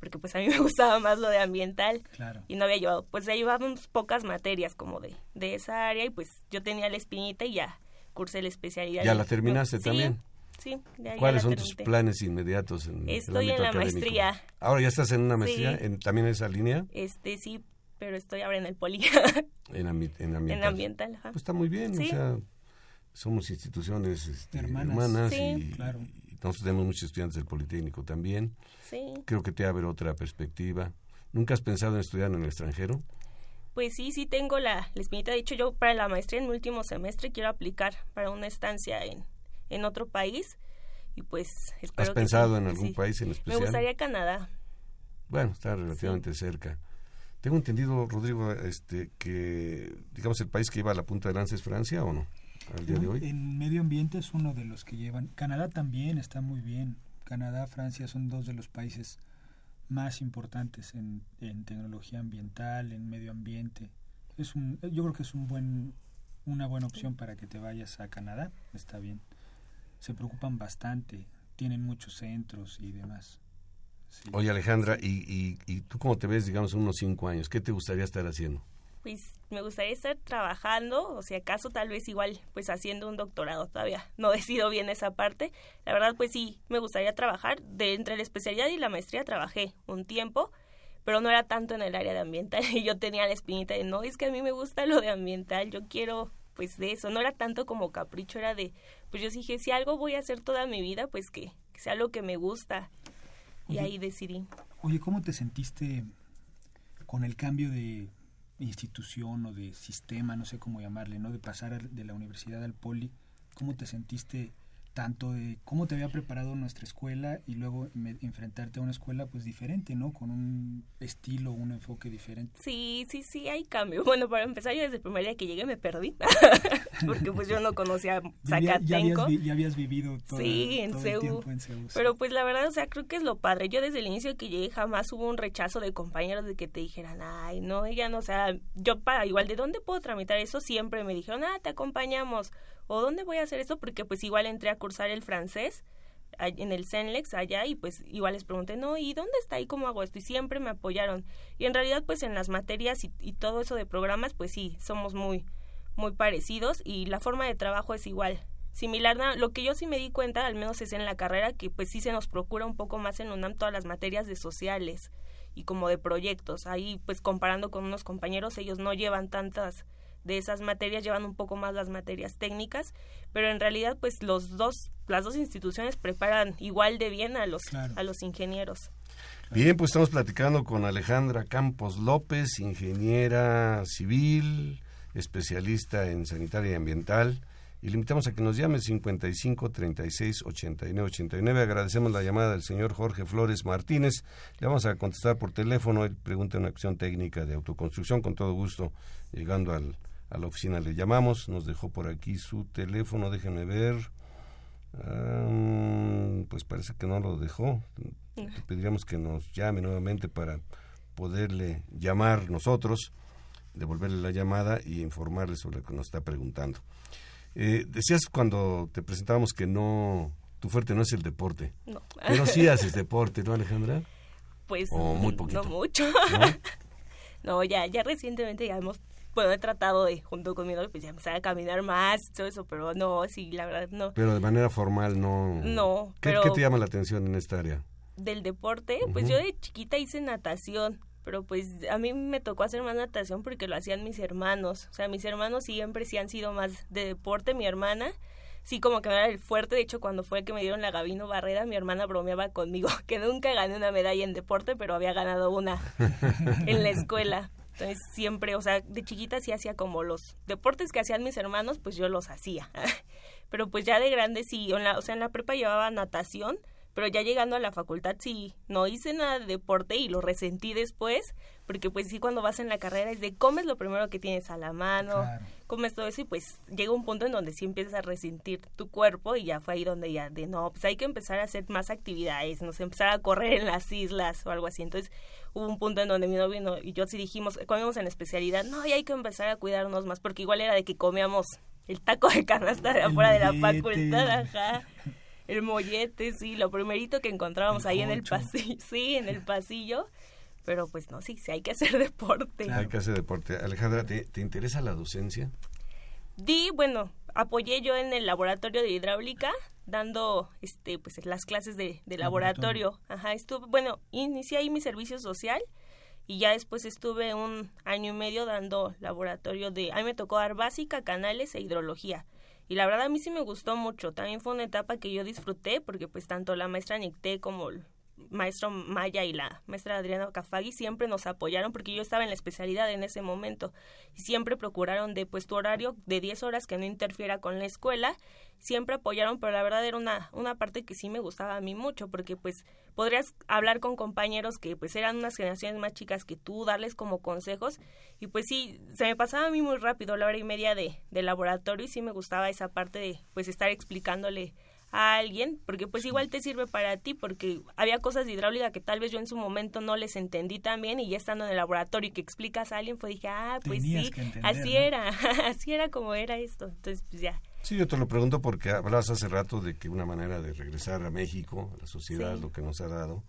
porque pues a mí *laughs* me gustaba más lo de ambiental Claro. y no había llevado, pues ya llevábamos pocas materias como de, de esa área y pues yo tenía la espinita y ya cursé la especialidad. ¿Ya la terminaste también? Sí, ya ¿Cuáles la son tus planes inmediatos en el Estoy en la académico? maestría. Ahora ya estás en una maestría, Sí. en, también en esa línea, Este sí, pero estoy ahora en el poli, *laughs* en, ambi- en ambiental. en ambiental. ajá. Pues está muy bien, Sí. o sea, somos instituciones este, Hermanas. hermanas, Sí. y, Claro. Nosotros tenemos muchos estudiantes del Politécnico también. Sí. Creo que te va a haber otra perspectiva. ¿Nunca has pensado en estudiar en el extranjero? Pues sí, sí tengo la, la espinita. De hecho, yo para la maestría en mi último semestre quiero aplicar para una estancia en, en otro país. Y pues espero ¿Has que pensado en algún sí. país en Me especial? gustaría Canadá. Bueno, está relativamente cerca. Tengo entendido, Rodrigo, este, que, digamos, el país que lleva la punta de lanza es Francia, ¿o no? Al día de hoy. En medio ambiente es uno de los que llevan. Canadá también está muy bien. Canadá, Francia son dos de los países más importantes en, en tecnología ambiental, en medio ambiente. Es un, yo creo que es un buen, una buena opción para que te vayas a Canadá. Está bien. Se preocupan bastante, tienen muchos centros y demás. Sí. Oye, Alejandra, y, y, ¿y tú cómo te ves, digamos, en unos cinco años? ¿Qué te gustaría estar haciendo? Pues me gustaría estar trabajando, o si acaso tal vez igual, pues haciendo un doctorado todavía. No *laughs* decido bien esa parte. La verdad, pues sí, me gustaría trabajar. De entre la especialidad y la maestría trabajé un tiempo, pero no era tanto en el área de ambiental. Y *laughs* yo tenía la espinita de, no, es que a mí me gusta lo de ambiental, yo quiero pues de eso. No era tanto como capricho, era de, pues yo dije, si algo voy a hacer toda mi vida, pues que, que sea lo que me gusta. Y ahí decidí. Oye, ¿cómo te sentiste con el cambio de institución o de sistema, no sé cómo llamarle, ¿no? De pasar de la universidad al poli. ¿Cómo te sentiste tanto de cómo te había preparado nuestra escuela y luego me- enfrentarte a una escuela pues diferente, ¿no? Con un estilo, un enfoque diferente. Sí, sí, sí, hay cambio. Bueno, para empezar, yo desde el primer día que llegué me perdí, *laughs* porque pues yo no conocía Ya, ya Zacatenco. vi- ya habías vivido todo, Sí, en todo el tiempo en. Pero pues la verdad, o sea, creo que es lo padre. Yo desde el inicio que llegué jamás hubo un rechazo de compañeros de que te dijeran, ay, no, ella no, o sea, yo para igual, ¿de dónde puedo tramitar eso? Siempre me dijeron, ah, te acompañamos. ¿O dónde voy a hacer eso? Porque pues igual entré a cursar el francés en el CENLEX allá y pues igual les pregunté, no, ¿y dónde está ahí cómo hago esto? Y siempre me apoyaron. Y en realidad pues en las materias y, y todo eso de programas pues sí, somos muy, muy parecidos y la forma de trabajo es igual. Similar, lo que yo sí me di cuenta, al menos es en la carrera, que pues sí se nos procura un poco más en UNAM todas las materias de sociales y como de proyectos. Ahí pues comparando con unos compañeros, ellos no llevan tantas de esas materias, llevan un poco más las materias técnicas, pero en realidad pues los dos, las dos instituciones preparan igual de bien a los, Claro. a los ingenieros. Bien, pues estamos platicando con Alejandra Campos López, ingeniera civil, especialista en sanitaria y ambiental. Y le invitamos a que nos llame 55 36 89 89. Agradecemos la llamada del señor Jorge Flores Martínez. Le vamos a contestar por teléfono. Él pregunta una acción técnica de autoconstrucción. Con todo gusto, llegando al, a la oficina le llamamos. Nos dejó por aquí su teléfono. Déjenme ver. pues parece que no lo dejó. Le pediríamos que nos llame nuevamente para poderle llamar nosotros, devolverle la llamada y informarle sobre lo que nos está preguntando. Eh, decías cuando te presentábamos que no, tu fuerte no es el deporte. No. Pero sí *laughs* haces deporte, ¿no, Alejandra? Pues O muy poquito. no mucho. ¿No? *laughs* No, ya, ya recientemente ya hemos, bueno, he tratado de, junto con mi novio, pues ya empezar a caminar más, todo eso, pero no, sí, la verdad, no. Pero de manera formal no. No, ¿Qué, pero- qué te llama la atención en esta área? Del deporte, pues yo de chiquita hice natación, pero pues a mí me tocó hacer más natación porque lo hacían mis hermanos. O sea, mis hermanos siempre sí han sido más de deporte, mi hermana sí como que no era el fuerte, de hecho cuando fue que me dieron la Gabino Barrera, mi hermana bromeaba conmigo *laughs* que nunca gané una medalla en deporte, pero había ganado una *laughs* en la escuela. Entonces siempre, o sea, de chiquita sí hacía como los deportes que hacían mis hermanos, pues yo los hacía. *laughs* Pero pues ya de grande sí, o sea, en la prepa llevaba natación, pero ya llegando a la facultad sí, no hice nada de deporte y lo resentí después, porque pues sí cuando vas en la carrera es de comes lo primero que tienes a la mano, Claro. comes todo eso y pues llega un punto en donde sí empiezas a resentir tu cuerpo y ya fue ahí donde ya de no, pues hay que empezar a hacer más actividades, no sé, empezar a correr en las islas o algo así. Entonces hubo un punto en donde mi novio y yo sí dijimos, comíamos en especialidad, no, y hay que empezar a cuidarnos más porque igual era de que comíamos el taco de canasta de afuera de la facultad, ajá. *laughs* El mollete, sí, lo primerito que encontrábamos El ahí en el pasillo, *laughs* sí, en el *laughs* pasillo. Pero pues no, sí, sí hay que hacer *laughs* deporte. Claro. Hay que hacer deporte. Alejandra, ¿te, te interesa la docencia? Di, bueno, apoyé yo en el laboratorio de hidráulica, dando este pues las clases de, de laboratorio. Ajá, estuve, bueno, inicié ahí mi servicio social y ya después estuve un año y medio dando laboratorio de, a mí me tocó dar básica, canales e hidrología. Y la verdad a mí sí me gustó mucho, también fue una etapa que yo disfruté porque pues tanto la maestra Nicté como maestro Maya y la maestra Adriana Cafagui siempre nos apoyaron porque yo estaba en la especialidad en ese momento. Y siempre procuraron de pues tu horario de 10 horas que no interfiera con la escuela, siempre apoyaron, pero la verdad era una una parte que sí me gustaba a mí mucho porque pues podrías hablar con compañeros que pues eran unas generaciones más chicas que tú, darles como consejos. Y pues sí, se me pasaba a mí muy rápido la hora y media de, de laboratorio y sí me gustaba esa parte de pues estar explicándole a alguien, porque pues igual te sirve para ti, porque había cosas de hidráulica que tal vez yo en su momento no les entendí también y ya estando en el laboratorio y que explicas a alguien, pues dije, ah, pues Tenías sí, entender, así ¿no? era, *laughs* así era como era esto, entonces pues ya, Sí, yo te lo pregunto porque hablabas hace rato de que una manera de regresar a México, a la sociedad, Sí. lo que nos ha dado,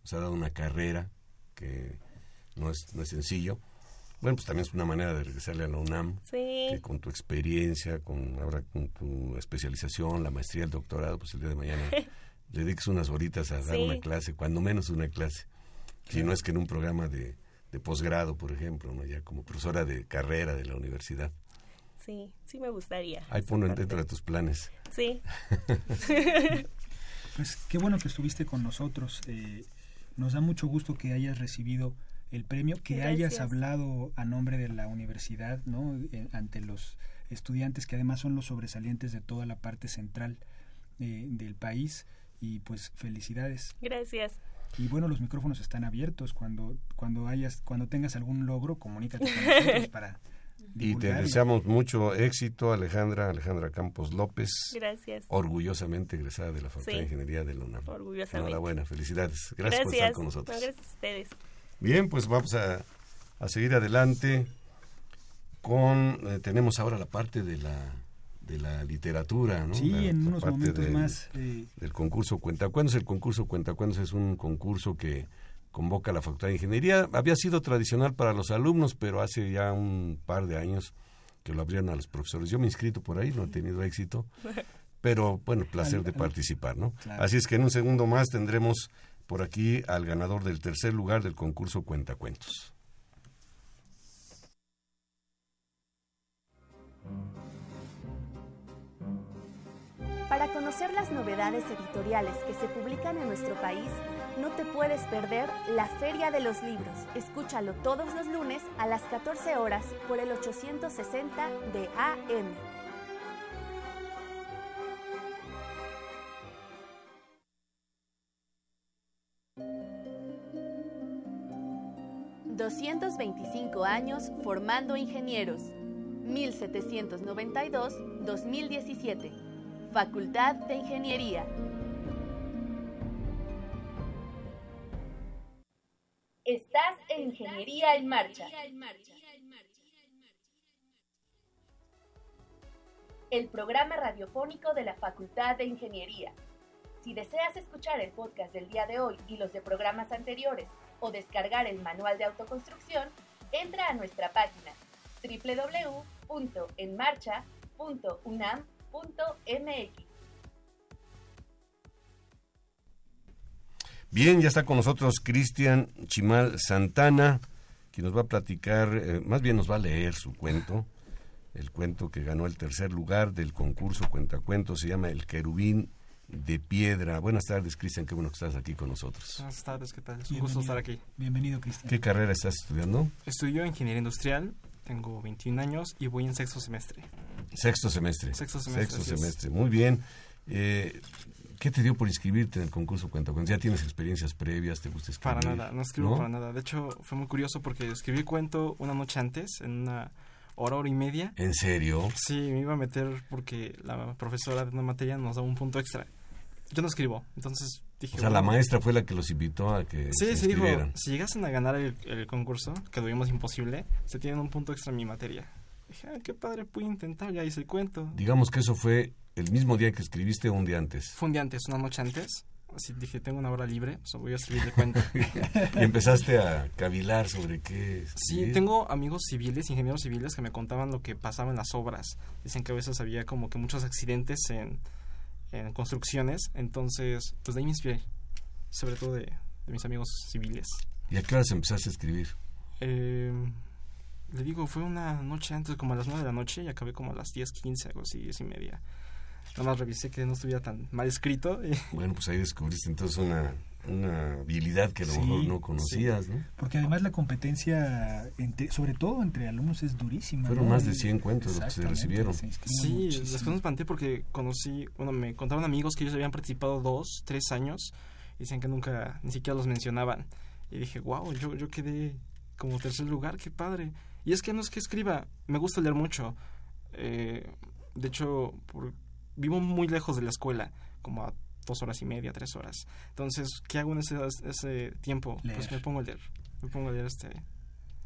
nos ha dado una carrera que no es, no es sencillo. Bueno, pues también es una manera de regresarle a la UNAM, sí, que con tu experiencia, con ahora con tu especialización, la maestría, el doctorado, pues el día de mañana *laughs* le dediques unas horitas a dar Sí. una clase, cuando menos una clase. Si no es que en un programa de, de posgrado, por ejemplo, ¿no? ya como profesora de carrera de la universidad. sí, sí me gustaría. Ahí ponlo dentro de tus planes. Sí, *laughs* Pues qué bueno que estuviste con nosotros. eh, nos da mucho gusto que hayas recibido el premio, que hayas hablado a nombre de la universidad, ¿no? Eh, ante los estudiantes que además son los sobresalientes de toda la parte central eh, del país. Y pues felicidades. gracias. Y bueno, los micrófonos están abiertos. Cuando cuando hayas cuando tengas algún logro, comunícate con *laughs* nosotros para Y te deseamos mucho éxito, Alejandra, Alejandra Campos López, Gracias. orgullosamente egresada de la Facultad Sí. de Ingeniería de la UNAM. Orgullosamente. Enhorabuena, felicidades. Gracias, por estar con nosotros. No, gracias a ustedes. Bien, pues vamos a, a seguir adelante con... eh, tenemos ahora la parte de la, de la literatura, ¿no? Sí, La- en la unos parte momentos del- más. eh, del concurso Cuentacuentos. El concurso Cuentacuentos es un concurso que convoca la Facultad de Ingeniería. Había sido tradicional para los alumnos, pero hace ya un par de años que lo abrieron a los profesores. Yo me he inscrito por ahí, no he tenido éxito, *laughs* pero bueno, el placer de participar, ¿no? Claro. Así es que en un segundo más tendremos por aquí al ganador del tercer lugar del concurso Cuentacuentos. Para conocer las novedades editoriales que se publican en nuestro país, no te puedes perder la Feria de los Libros. Escúchalo todos los lunes a las 14 horas por el 860 de AM. ...225 años formando ingenieros... ...1792-2017... ...Facultad de Ingeniería... Estás en Ingeniería en Marcha. El programa radiofónico de la Facultad de Ingeniería. Si deseas escuchar el podcast del día de hoy y los de programas anteriores o descargar el manual de autoconstrucción, entra a nuestra página www.enmarcha.unam.mx. Bien, ya está con nosotros Cristian Chimal Santana, quien nos va a platicar, eh, más bien nos va a leer su cuento, el cuento que ganó el tercer lugar del concurso Cuentacuentos, se llama El Querubín de Piedra. Buenas tardes, Cristian, qué bueno que estás aquí con nosotros. Buenas tardes, ¿qué tal? Es un gusto estar aquí. Bienvenido, Cristian. ¿Qué carrera estás estudiando? Estudio Ingeniería Industrial, tengo 21 años y voy en sexto semestre. Sexto semestre. Sexto semestre. Sexto semestre, muy bien. Eh, ¿Qué te dio por inscribirte en el concurso Cuentacuentos? ¿Ya tienes experiencias previas? ¿Te gusta escribir? Para nada, no escribo para nada. De hecho, fue muy curioso porque escribí cuento una noche antes, en una hora, hora y media. ¿En serio? Sí, me iba a meter porque la profesora de una materia nos daba un punto extra. Yo no escribo, entonces dije... O sea, la maestra fue la que los invitó a que Sí, se sí, dijo, si llegasen a ganar el, el concurso, que lo vimos imposible, se tienen un punto extra en mi materia. Dije, ay, qué padre, pude intentar, ya hice el cuento. Digamos que eso fue el mismo día que escribiste o un día antes. Fue un día antes, una noche antes. Así dije, tengo una hora libre, o sea, voy a escribir el cuento. *laughs* y empezaste a cavilar sobre qué Sí, tengo amigos civiles, ingenieros civiles, que me contaban lo que pasaba en las obras. Dicen que a veces había como que muchos accidentes en, en construcciones, entonces, pues de ahí me inspiré, sobre todo de, de mis amigos civiles. ¿Y a qué horas empezaste a escribir? Eh, le digo, fue una noche antes, como a las 9 de la noche, y acabé como a las 10, 15, algo así, 10 y media. Nada más revisé que no estuviera tan mal escrito. y- Bueno, pues ahí descubriste entonces una, una habilidad que a lo Sí, mejor no conocías, ¿no? Porque además la competencia, entre, sobre todo entre alumnos, es durísima. Fueron ¿no? más de 100 cuentos los que se recibieron. se Sí, muchísimo. después me espanté porque conocí, bueno, me contaron amigos que ellos habían participado dos, tres años, y decían que nunca, ni siquiera los mencionaban. Y dije, wow, yo, yo quedé como tercer lugar, qué padre. Y es que no es que escriba, me gusta leer mucho. Eh, de hecho, por- vivo muy lejos de la escuela, como a dos horas y media, tres horas. Entonces, ¿qué hago en ese, ese tiempo? Pues me pongo a leer. Me pongo a leer este...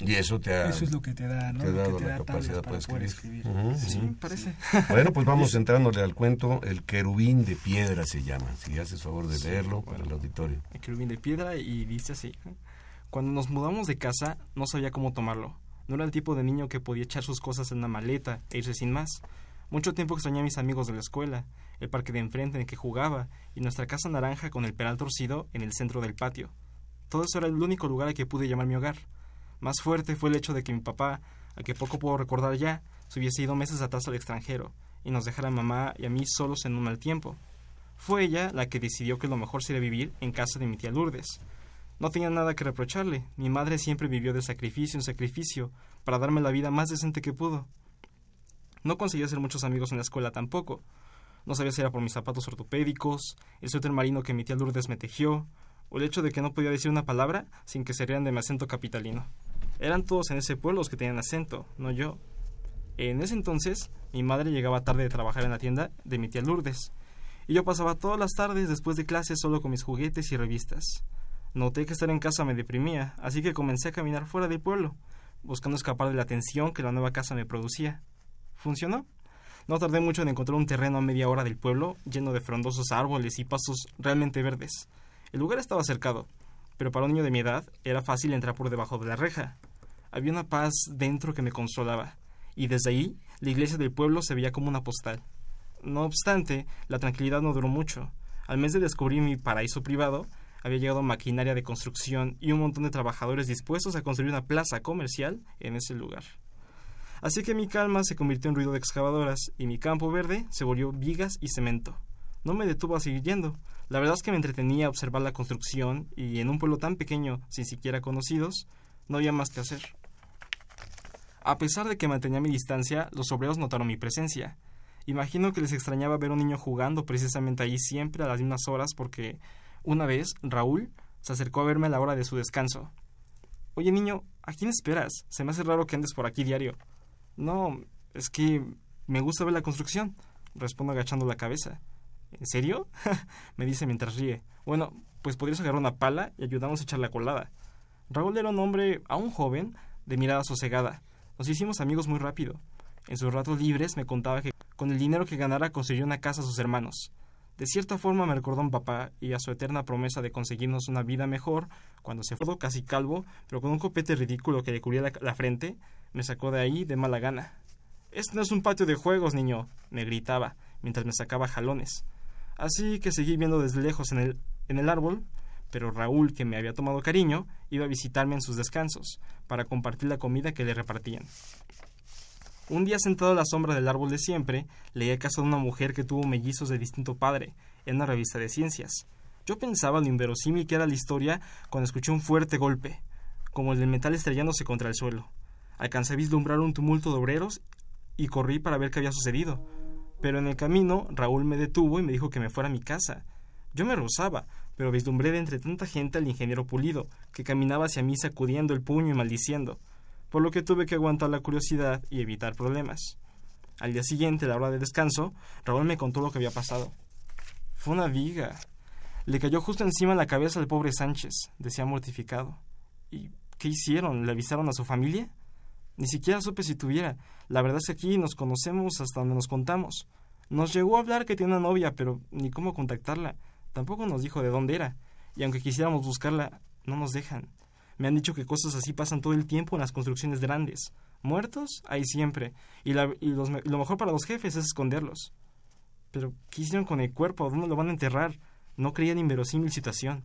Y eso te ha, Eso es lo que te da, ¿no? te ha dado te la da capacidad para escribir. escribir. Sí, parece. Bueno, pues vamos *laughs* entrándole al cuento. El querubín de piedra se llama. Si haces favor de leerlo para el auditorio. el querubín de piedra y dice así. Cuando nos mudamos de casa no sabía cómo tomarlo. No era el tipo de niño que podía echar sus cosas en una maleta e irse sin más. Mucho tiempo extrañé a mis amigos de la escuela, el parque de enfrente en el que jugaba y nuestra casa naranja con el peral torcido en el centro del patio. Todo eso era el único lugar al que pude llamar mi hogar. Más fuerte fue el hecho de que mi papá, a que poco puedo recordar ya, se hubiese ido meses atrás al extranjero y nos dejara mamá y a mí solos en un mal tiempo. Fue ella la que decidió que lo mejor sería vivir en casa de mi tía Lourdes. No tenía nada que reprocharle. Mi madre siempre vivió de sacrificio en sacrificio para darme la vida más decente que pudo. No conseguí hacer muchos amigos en la escuela tampoco. No sabía si era por mis zapatos ortopédicos, el suéter marino que mi tía Lourdes me tejió, o el hecho de que no podía decir una palabra sin que se rieran de mi acento capitalino. Eran todos en ese pueblo los que tenían acento, no yo. En ese entonces, mi madre llegaba tarde de trabajar en la tienda de mi tía Lourdes, y yo pasaba todas las tardes después de clases solo con mis juguetes y revistas. Noté que estar en casa me deprimía, así que comencé a caminar fuera del pueblo, buscando escapar de la tensión que la nueva casa me producía. ¿Funcionó? No tardé mucho en encontrar un terreno a media hora del pueblo, lleno de frondosos árboles y pasos realmente verdes. El lugar estaba cercado, pero para un niño de mi edad era fácil entrar por debajo de la reja. Había una paz dentro que me consolaba, y desde ahí la iglesia del pueblo se veía como una postal. No obstante, la tranquilidad no duró mucho. Al mes de descubrir mi paraíso privado, había llegado maquinaria de construcción y un montón de trabajadores dispuestos a construir una plaza comercial en ese lugar. Así que mi calma se convirtió en ruido de excavadoras y mi campo verde se volvió vigas y cemento. no me detuvo a seguir yendo. La verdad es que me entretenía observar la construcción y en un pueblo tan pequeño, sin siquiera conocidos, no había más que hacer. A pesar de que mantenía mi distancia, los obreros notaron mi presencia. Imagino que les extrañaba ver a un niño jugando precisamente allí siempre a las mismas horas porque una vez Raúl se acercó a verme a la hora de su descanso. Oye niño, ¿a quién esperas? Se me hace raro que andes por aquí diario. No, es que me gusta ver la construcción, respondo agachando la cabeza. ¿En serio? *laughs* me dice mientras ríe. Bueno, pues podrías agarrar una pala y ayudarnos a echar la colada. Raúl era un hombre aún joven, de mirada sosegada. Nos hicimos amigos muy rápido. En sus ratos libres me contaba que con el dinero que ganara construyó una casa a sus hermanos. De cierta forma me recordó a un papá y a su eterna promesa de conseguirnos una vida mejor cuando se fue casi calvo, pero con un copete ridículo que le cubría la, la frente, me sacó de ahí de mala gana. Este no es un patio de juegos, niño, me gritaba, mientras me sacaba jalones. Así que seguí viendo desde lejos en el, en el árbol, pero Raúl, que me había tomado cariño, iba a visitarme en sus descansos, para compartir la comida que le repartían. Un día sentado a la sombra del árbol de siempre, leí el caso de una mujer que tuvo mellizos de distinto padre, en una revista de ciencias. Yo pensaba lo inverosímil que era la historia cuando escuché un fuerte golpe, como el del metal estrellándose contra el suelo. Alcancé a vislumbrar un tumulto de obreros y corrí para ver qué había sucedido. Pero en el camino Raúl me detuvo y me dijo que me fuera a mi casa. Yo me rozaba, pero vislumbré de entre tanta gente al ingeniero Pulido, que caminaba hacia mí sacudiendo el puño y maldiciendo, por lo que tuve que aguantar la curiosidad y evitar problemas. Al día siguiente, a la hora de descanso, Raúl me contó lo que había pasado. Fue una viga. Le cayó justo encima la cabeza al pobre Sánchez, decía mortificado. ¿Y qué hicieron? ¿Le avisaron a su familia? Ni siquiera supe si tuviera. La verdad es que aquí nos conocemos hasta donde nos contamos. Nos llegó a hablar que tiene una novia, pero ni cómo contactarla. Tampoco nos dijo de dónde era. Y aunque quisiéramos buscarla, no nos dejan. Me han dicho que cosas así pasan todo el tiempo en las construcciones grandes. Muertos, hay siempre. Y, la, lo mejor para los jefes es esconderlos. Pero, ¿qué hicieron con el cuerpo? ¿Dónde lo van a enterrar? No creía en inverosímil situación.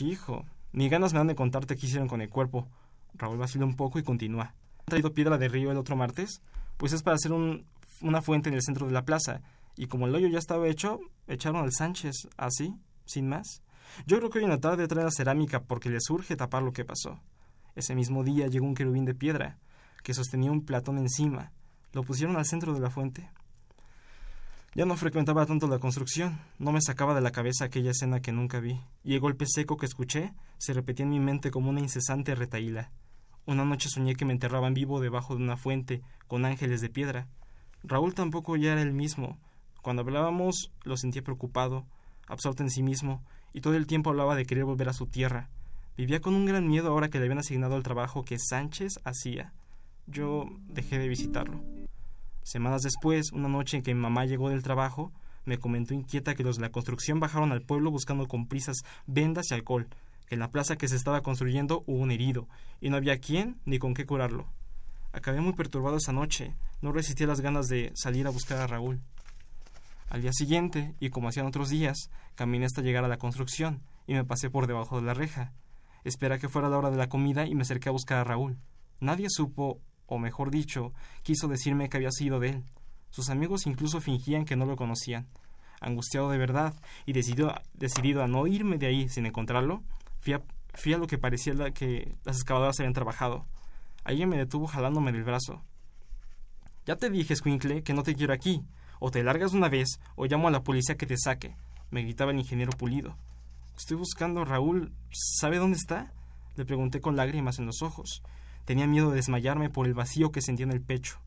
Hijo, ni ganas me dan de contarte qué hicieron con el cuerpo. Raúl vacila un poco y continúa. ¿Han traído piedra de río el otro martes? Pues es para hacer un, una fuente en el centro de la plaza. Y como el hoyo ya estaba hecho, echaron al Sánchez, así, sin más. Yo creo que hoy en la tarde traen la cerámica porque les urge tapar lo que pasó. Ese mismo día llegó un querubín de piedra que sostenía un platón encima. Lo pusieron al centro de la fuente. Ya no frecuentaba tanto la construcción, no me sacaba de la cabeza aquella escena que nunca vi, y el golpe seco que escuché se repetía en mi mente como una incesante retaíla. Una noche soñé que me enterraban vivo debajo de una fuente con ángeles de piedra. Raúl tampoco ya era el mismo. Cuando hablábamos lo sentía preocupado, absorto en sí mismo, y todo el tiempo hablaba de querer volver a su tierra. Vivía con un gran miedo ahora que le habían asignado el trabajo que Sánchez hacía. Yo dejé de visitarlo. Semanas después, una noche en que mi mamá llegó del trabajo, me comentó inquieta que los de la construcción bajaron al pueblo buscando con prisas vendas y alcohol, que en la plaza que se estaba construyendo hubo un herido, y no había quién ni con qué curarlo. Acabé muy perturbado esa noche, no resistí las ganas de salir a buscar a Raúl. Al día siguiente, y como hacían otros días, caminé hasta llegar a la construcción, y me pasé por debajo de la reja. Esperé que fuera la hora de la comida y me acerqué a buscar a Raúl. Nadie supo o mejor dicho, quiso decirme que había sido de él. Sus amigos incluso fingían que no lo conocían. Angustiado de verdad y decidido, decidido a no irme de ahí sin encontrarlo, fui a, a lo que parecía que las excavadoras habían trabajado. Allí me detuvo jalándome del brazo. Ya te dije, Squinkle, que no te quiero aquí. O te largas una vez o llamo a la policía que te saque, me gritaba el ingeniero pulido. Estoy buscando a Raúl. ¿Sabe dónde está? Le pregunté con lágrimas en los ojos. Tenía miedo de desmayarme por el vacío que sentía en el pecho.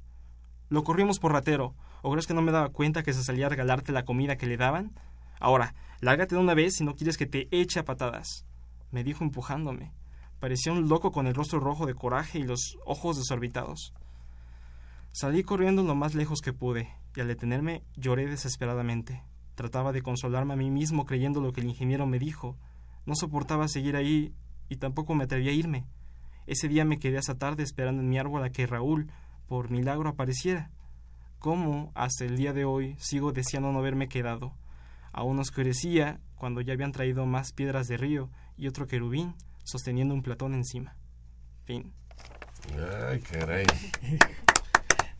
Lo corrimos por ratero. ¿O crees que no me daba cuenta que se salía a regalarte la comida que le daban? Ahora, lárgate de una vez si no quieres que te eche a patadas. Me dijo empujándome. Parecía un loco con el rostro rojo de coraje y los ojos desorbitados. Salí corriendo lo más lejos que pude, y al detenerme lloré desesperadamente. Trataba de consolarme a mí mismo creyendo lo que el ingeniero me dijo. No soportaba seguir ahí y tampoco me atrevía a irme. Ese día me quedé hasta tarde esperando en mi árbol a que Raúl, por milagro, apareciera. ¿Cómo, hasta el día de hoy, sigo deseando no haberme quedado? Aún oscurecía cuando ya habían traído más piedras de río y otro querubín sosteniendo un platón encima. Fin. Ay, caray.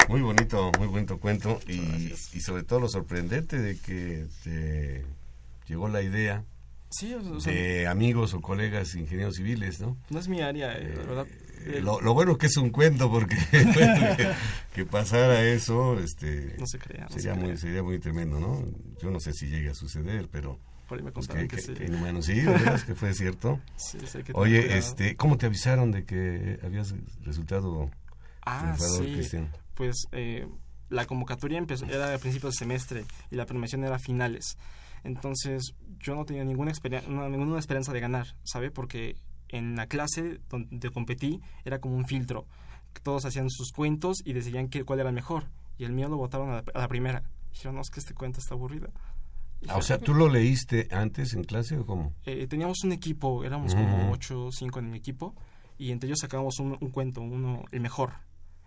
Muy bonito, muy bonito cuento y, y, sobre todo lo sorprendente de que te llegó la idea sí, o sea, de amigos o colegas ingenieros civiles, ¿no? No es mi área, eh, la verdad. Eh, lo, lo, bueno que es un cuento porque *laughs* que, que, pasara eso este no se crea, no sería se muy crea. sería muy tremendo no yo no sé si llegue a suceder pero Por ahí me pues contaron que, que, que, sí. que inhumano sí ¿verdad? que fue cierto Sí, que oye cuidado. este cómo te avisaron de que habías resultado Ah, sí. Cristian Pues eh, la convocatoria empezó, era a principios de semestre y la premiación era a finales. Entonces yo no tenía ninguna, una- ninguna esperanza de ganar, ¿sabe? Porque en la clase donde competí era como un filtro. Todos hacían sus cuentos y decidían que, cuál era mejor. Y el mío lo votaron a la, a la primera. Dijeron, no, es que este cuento está aburrido. Ah, o sea tú lo leíste antes en clase o cómo eh, teníamos un equipo, éramos como 8 o 5 en mi equipo, y entre ellos sacábamos un, un cuento, uno, el mejor.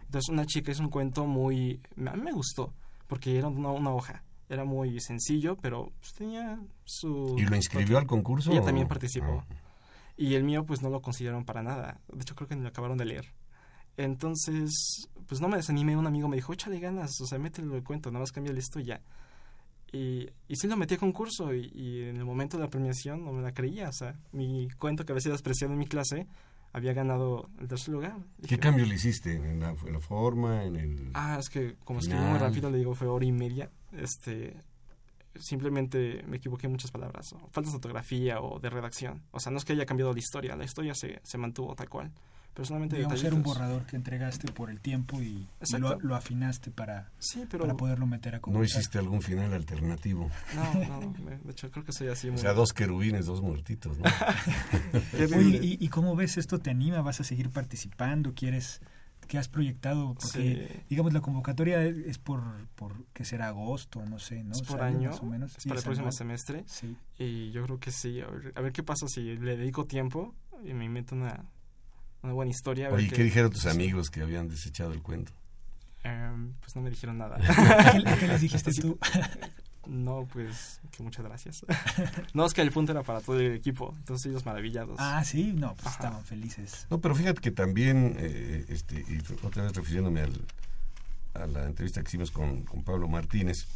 Entonces, una chica es un cuento muy. A mí me gustó, porque era una, una hoja. Era muy sencillo, pero pues, tenía su. y lo inscribió al concurso Ella o- también participó. Ah. Y el mío, pues no lo consideraron para nada. De hecho, creo que ni lo acabaron de leer. Entonces, pues no me desanimé. Un amigo me dijo, échale ganas, o sea, mételo el cuento, nada más cambia esto y ya. Y, y sí lo metí a concurso y, y en el momento de la premiación no me la creía. O sea, mi cuento que había sido despreciado en mi clase había ganado el tercer lugar. ¿Qué Dije, cambio le hiciste? ¿En la, en la forma? ¿En el...? Ah, es que como escribí muy rápido, le digo, fue hora y media. Este, simplemente me equivoqué en muchas palabras. o Faltas de ortografía o de redacción. O sea, no es que haya cambiado la historia, la historia se, se mantuvo tal cual. Pero solamente Digamos, era un borrador que entregaste por el tiempo y, y lo, lo afinaste para, Sí, pero para poderlo meter a ¿No concursar. hiciste algún final alternativo? no, no, me- de hecho creo que soy así O muy... sea, dos querubines, dos muertitos, ¿no? *laughs* Qué Oye. ¿y, ¿y cómo ves esto? ¿Te anima? ¿Vas a seguir participando? ¿Quieres qué has proyectado? Porque, Sí. digamos, la convocatoria es por, por ¿qué será? Agosto, no sé, ¿no? es por ¿Sabes año, Más o menos. es Sí, para el próximo semestre Sí. y yo creo que sí, a ver, a ver qué pasa si le dedico tiempo y me invento una, una buena historia. Oye, qué- ¿qué dijeron tus amigos que habían desechado el cuento? Em, pues no me dijeron nada. *laughs* ¿Qué, qué les dijiste *laughs* tú? No, pues que muchas gracias. *laughs* no, es que el punto era para todo el equipo, entonces ellos maravillados. Ah, sí, no, pues Ajá. estaban felices. No, pero fíjate que también, eh, este, y otra vez refiriéndome al, a la entrevista que hicimos con, con Pablo Martínez,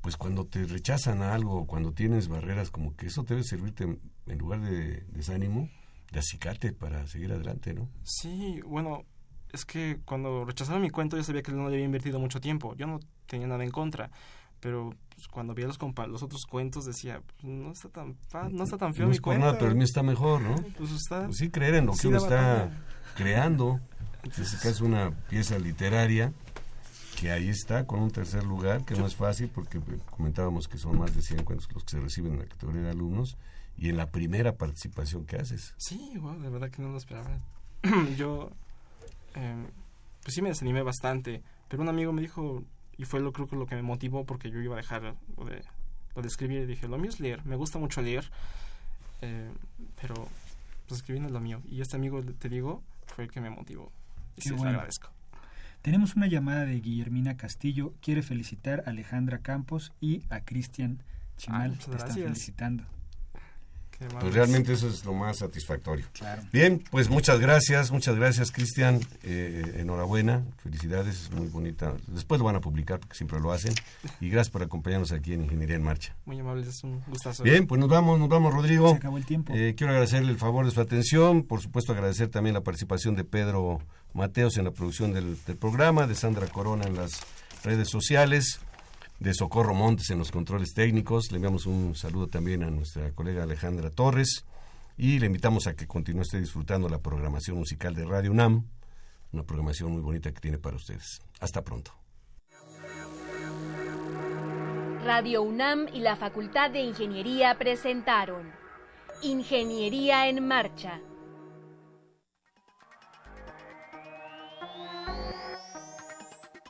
pues cuando te rechazan a algo, cuando tienes barreras, como que eso debe servirte en, en lugar de desánimo, de acicate para seguir adelante, ¿no? Sí, bueno, es que cuando rechazaron mi cuento yo sabía que no le había invertido mucho tiempo, yo no tenía nada en contra, pero pues, cuando veía los, compa- los otros cuentos decía, pues, no está tan no está tan feo no mi es por cuento. nada, pero el mío está mejor, ¿no? Pues está... Pues sí, creer en lo que uno está batalla. creando. Entonces, que es una pieza literaria que ahí está con un tercer lugar, que no es fácil porque eh, comentábamos que son más de 100 cuentos los que se reciben en la categoría de alumnos y en la primera participación que haces. Sí, wow, de verdad que no lo esperaba. *clears throat* yo, eh, pues sí me desanimé bastante, pero un amigo me dijo, y fue lo creo que lo que me motivó porque yo iba a dejar lo de, lo de escribir y dije, lo mío es leer, me gusta mucho leer, eh, pero pues escribir no es lo mío. Y este amigo, te digo, fue el que me motivó. Y sí, le bueno. agradezco. Tenemos una llamada de Guillermina Castillo. Quiere felicitar a Alejandra Campos y a Cristian Chimal. Muchas Te están felicitando. Pues realmente eso es lo más satisfactorio. Claro. Bien, pues muchas gracias, muchas gracias Cristian, Eh, enhorabuena, felicidades, es muy bonita. Después lo van a publicar porque siempre lo hacen y gracias por acompañarnos aquí en Ingeniería en Marcha. Muy amables, es un gustazo. Bien, pues nos vamos, nos vamos Rodrigo. Se acabó el tiempo. Eh, quiero agradecerle el favor de su atención, por supuesto agradecer también la participación de Pedro Mateos en la producción del, del programa, de Sandra Corona en las redes sociales, de Socorro Montes en los controles técnicos. Le enviamos un saludo también a nuestra colega Alejandra Torres y le invitamos a que continúe usted disfrutando la programación musical de Radio UNAM, una programación muy bonita que tiene para ustedes. Hasta pronto. Radio UNAM y la Facultad de Ingeniería presentaron Ingeniería en Marcha.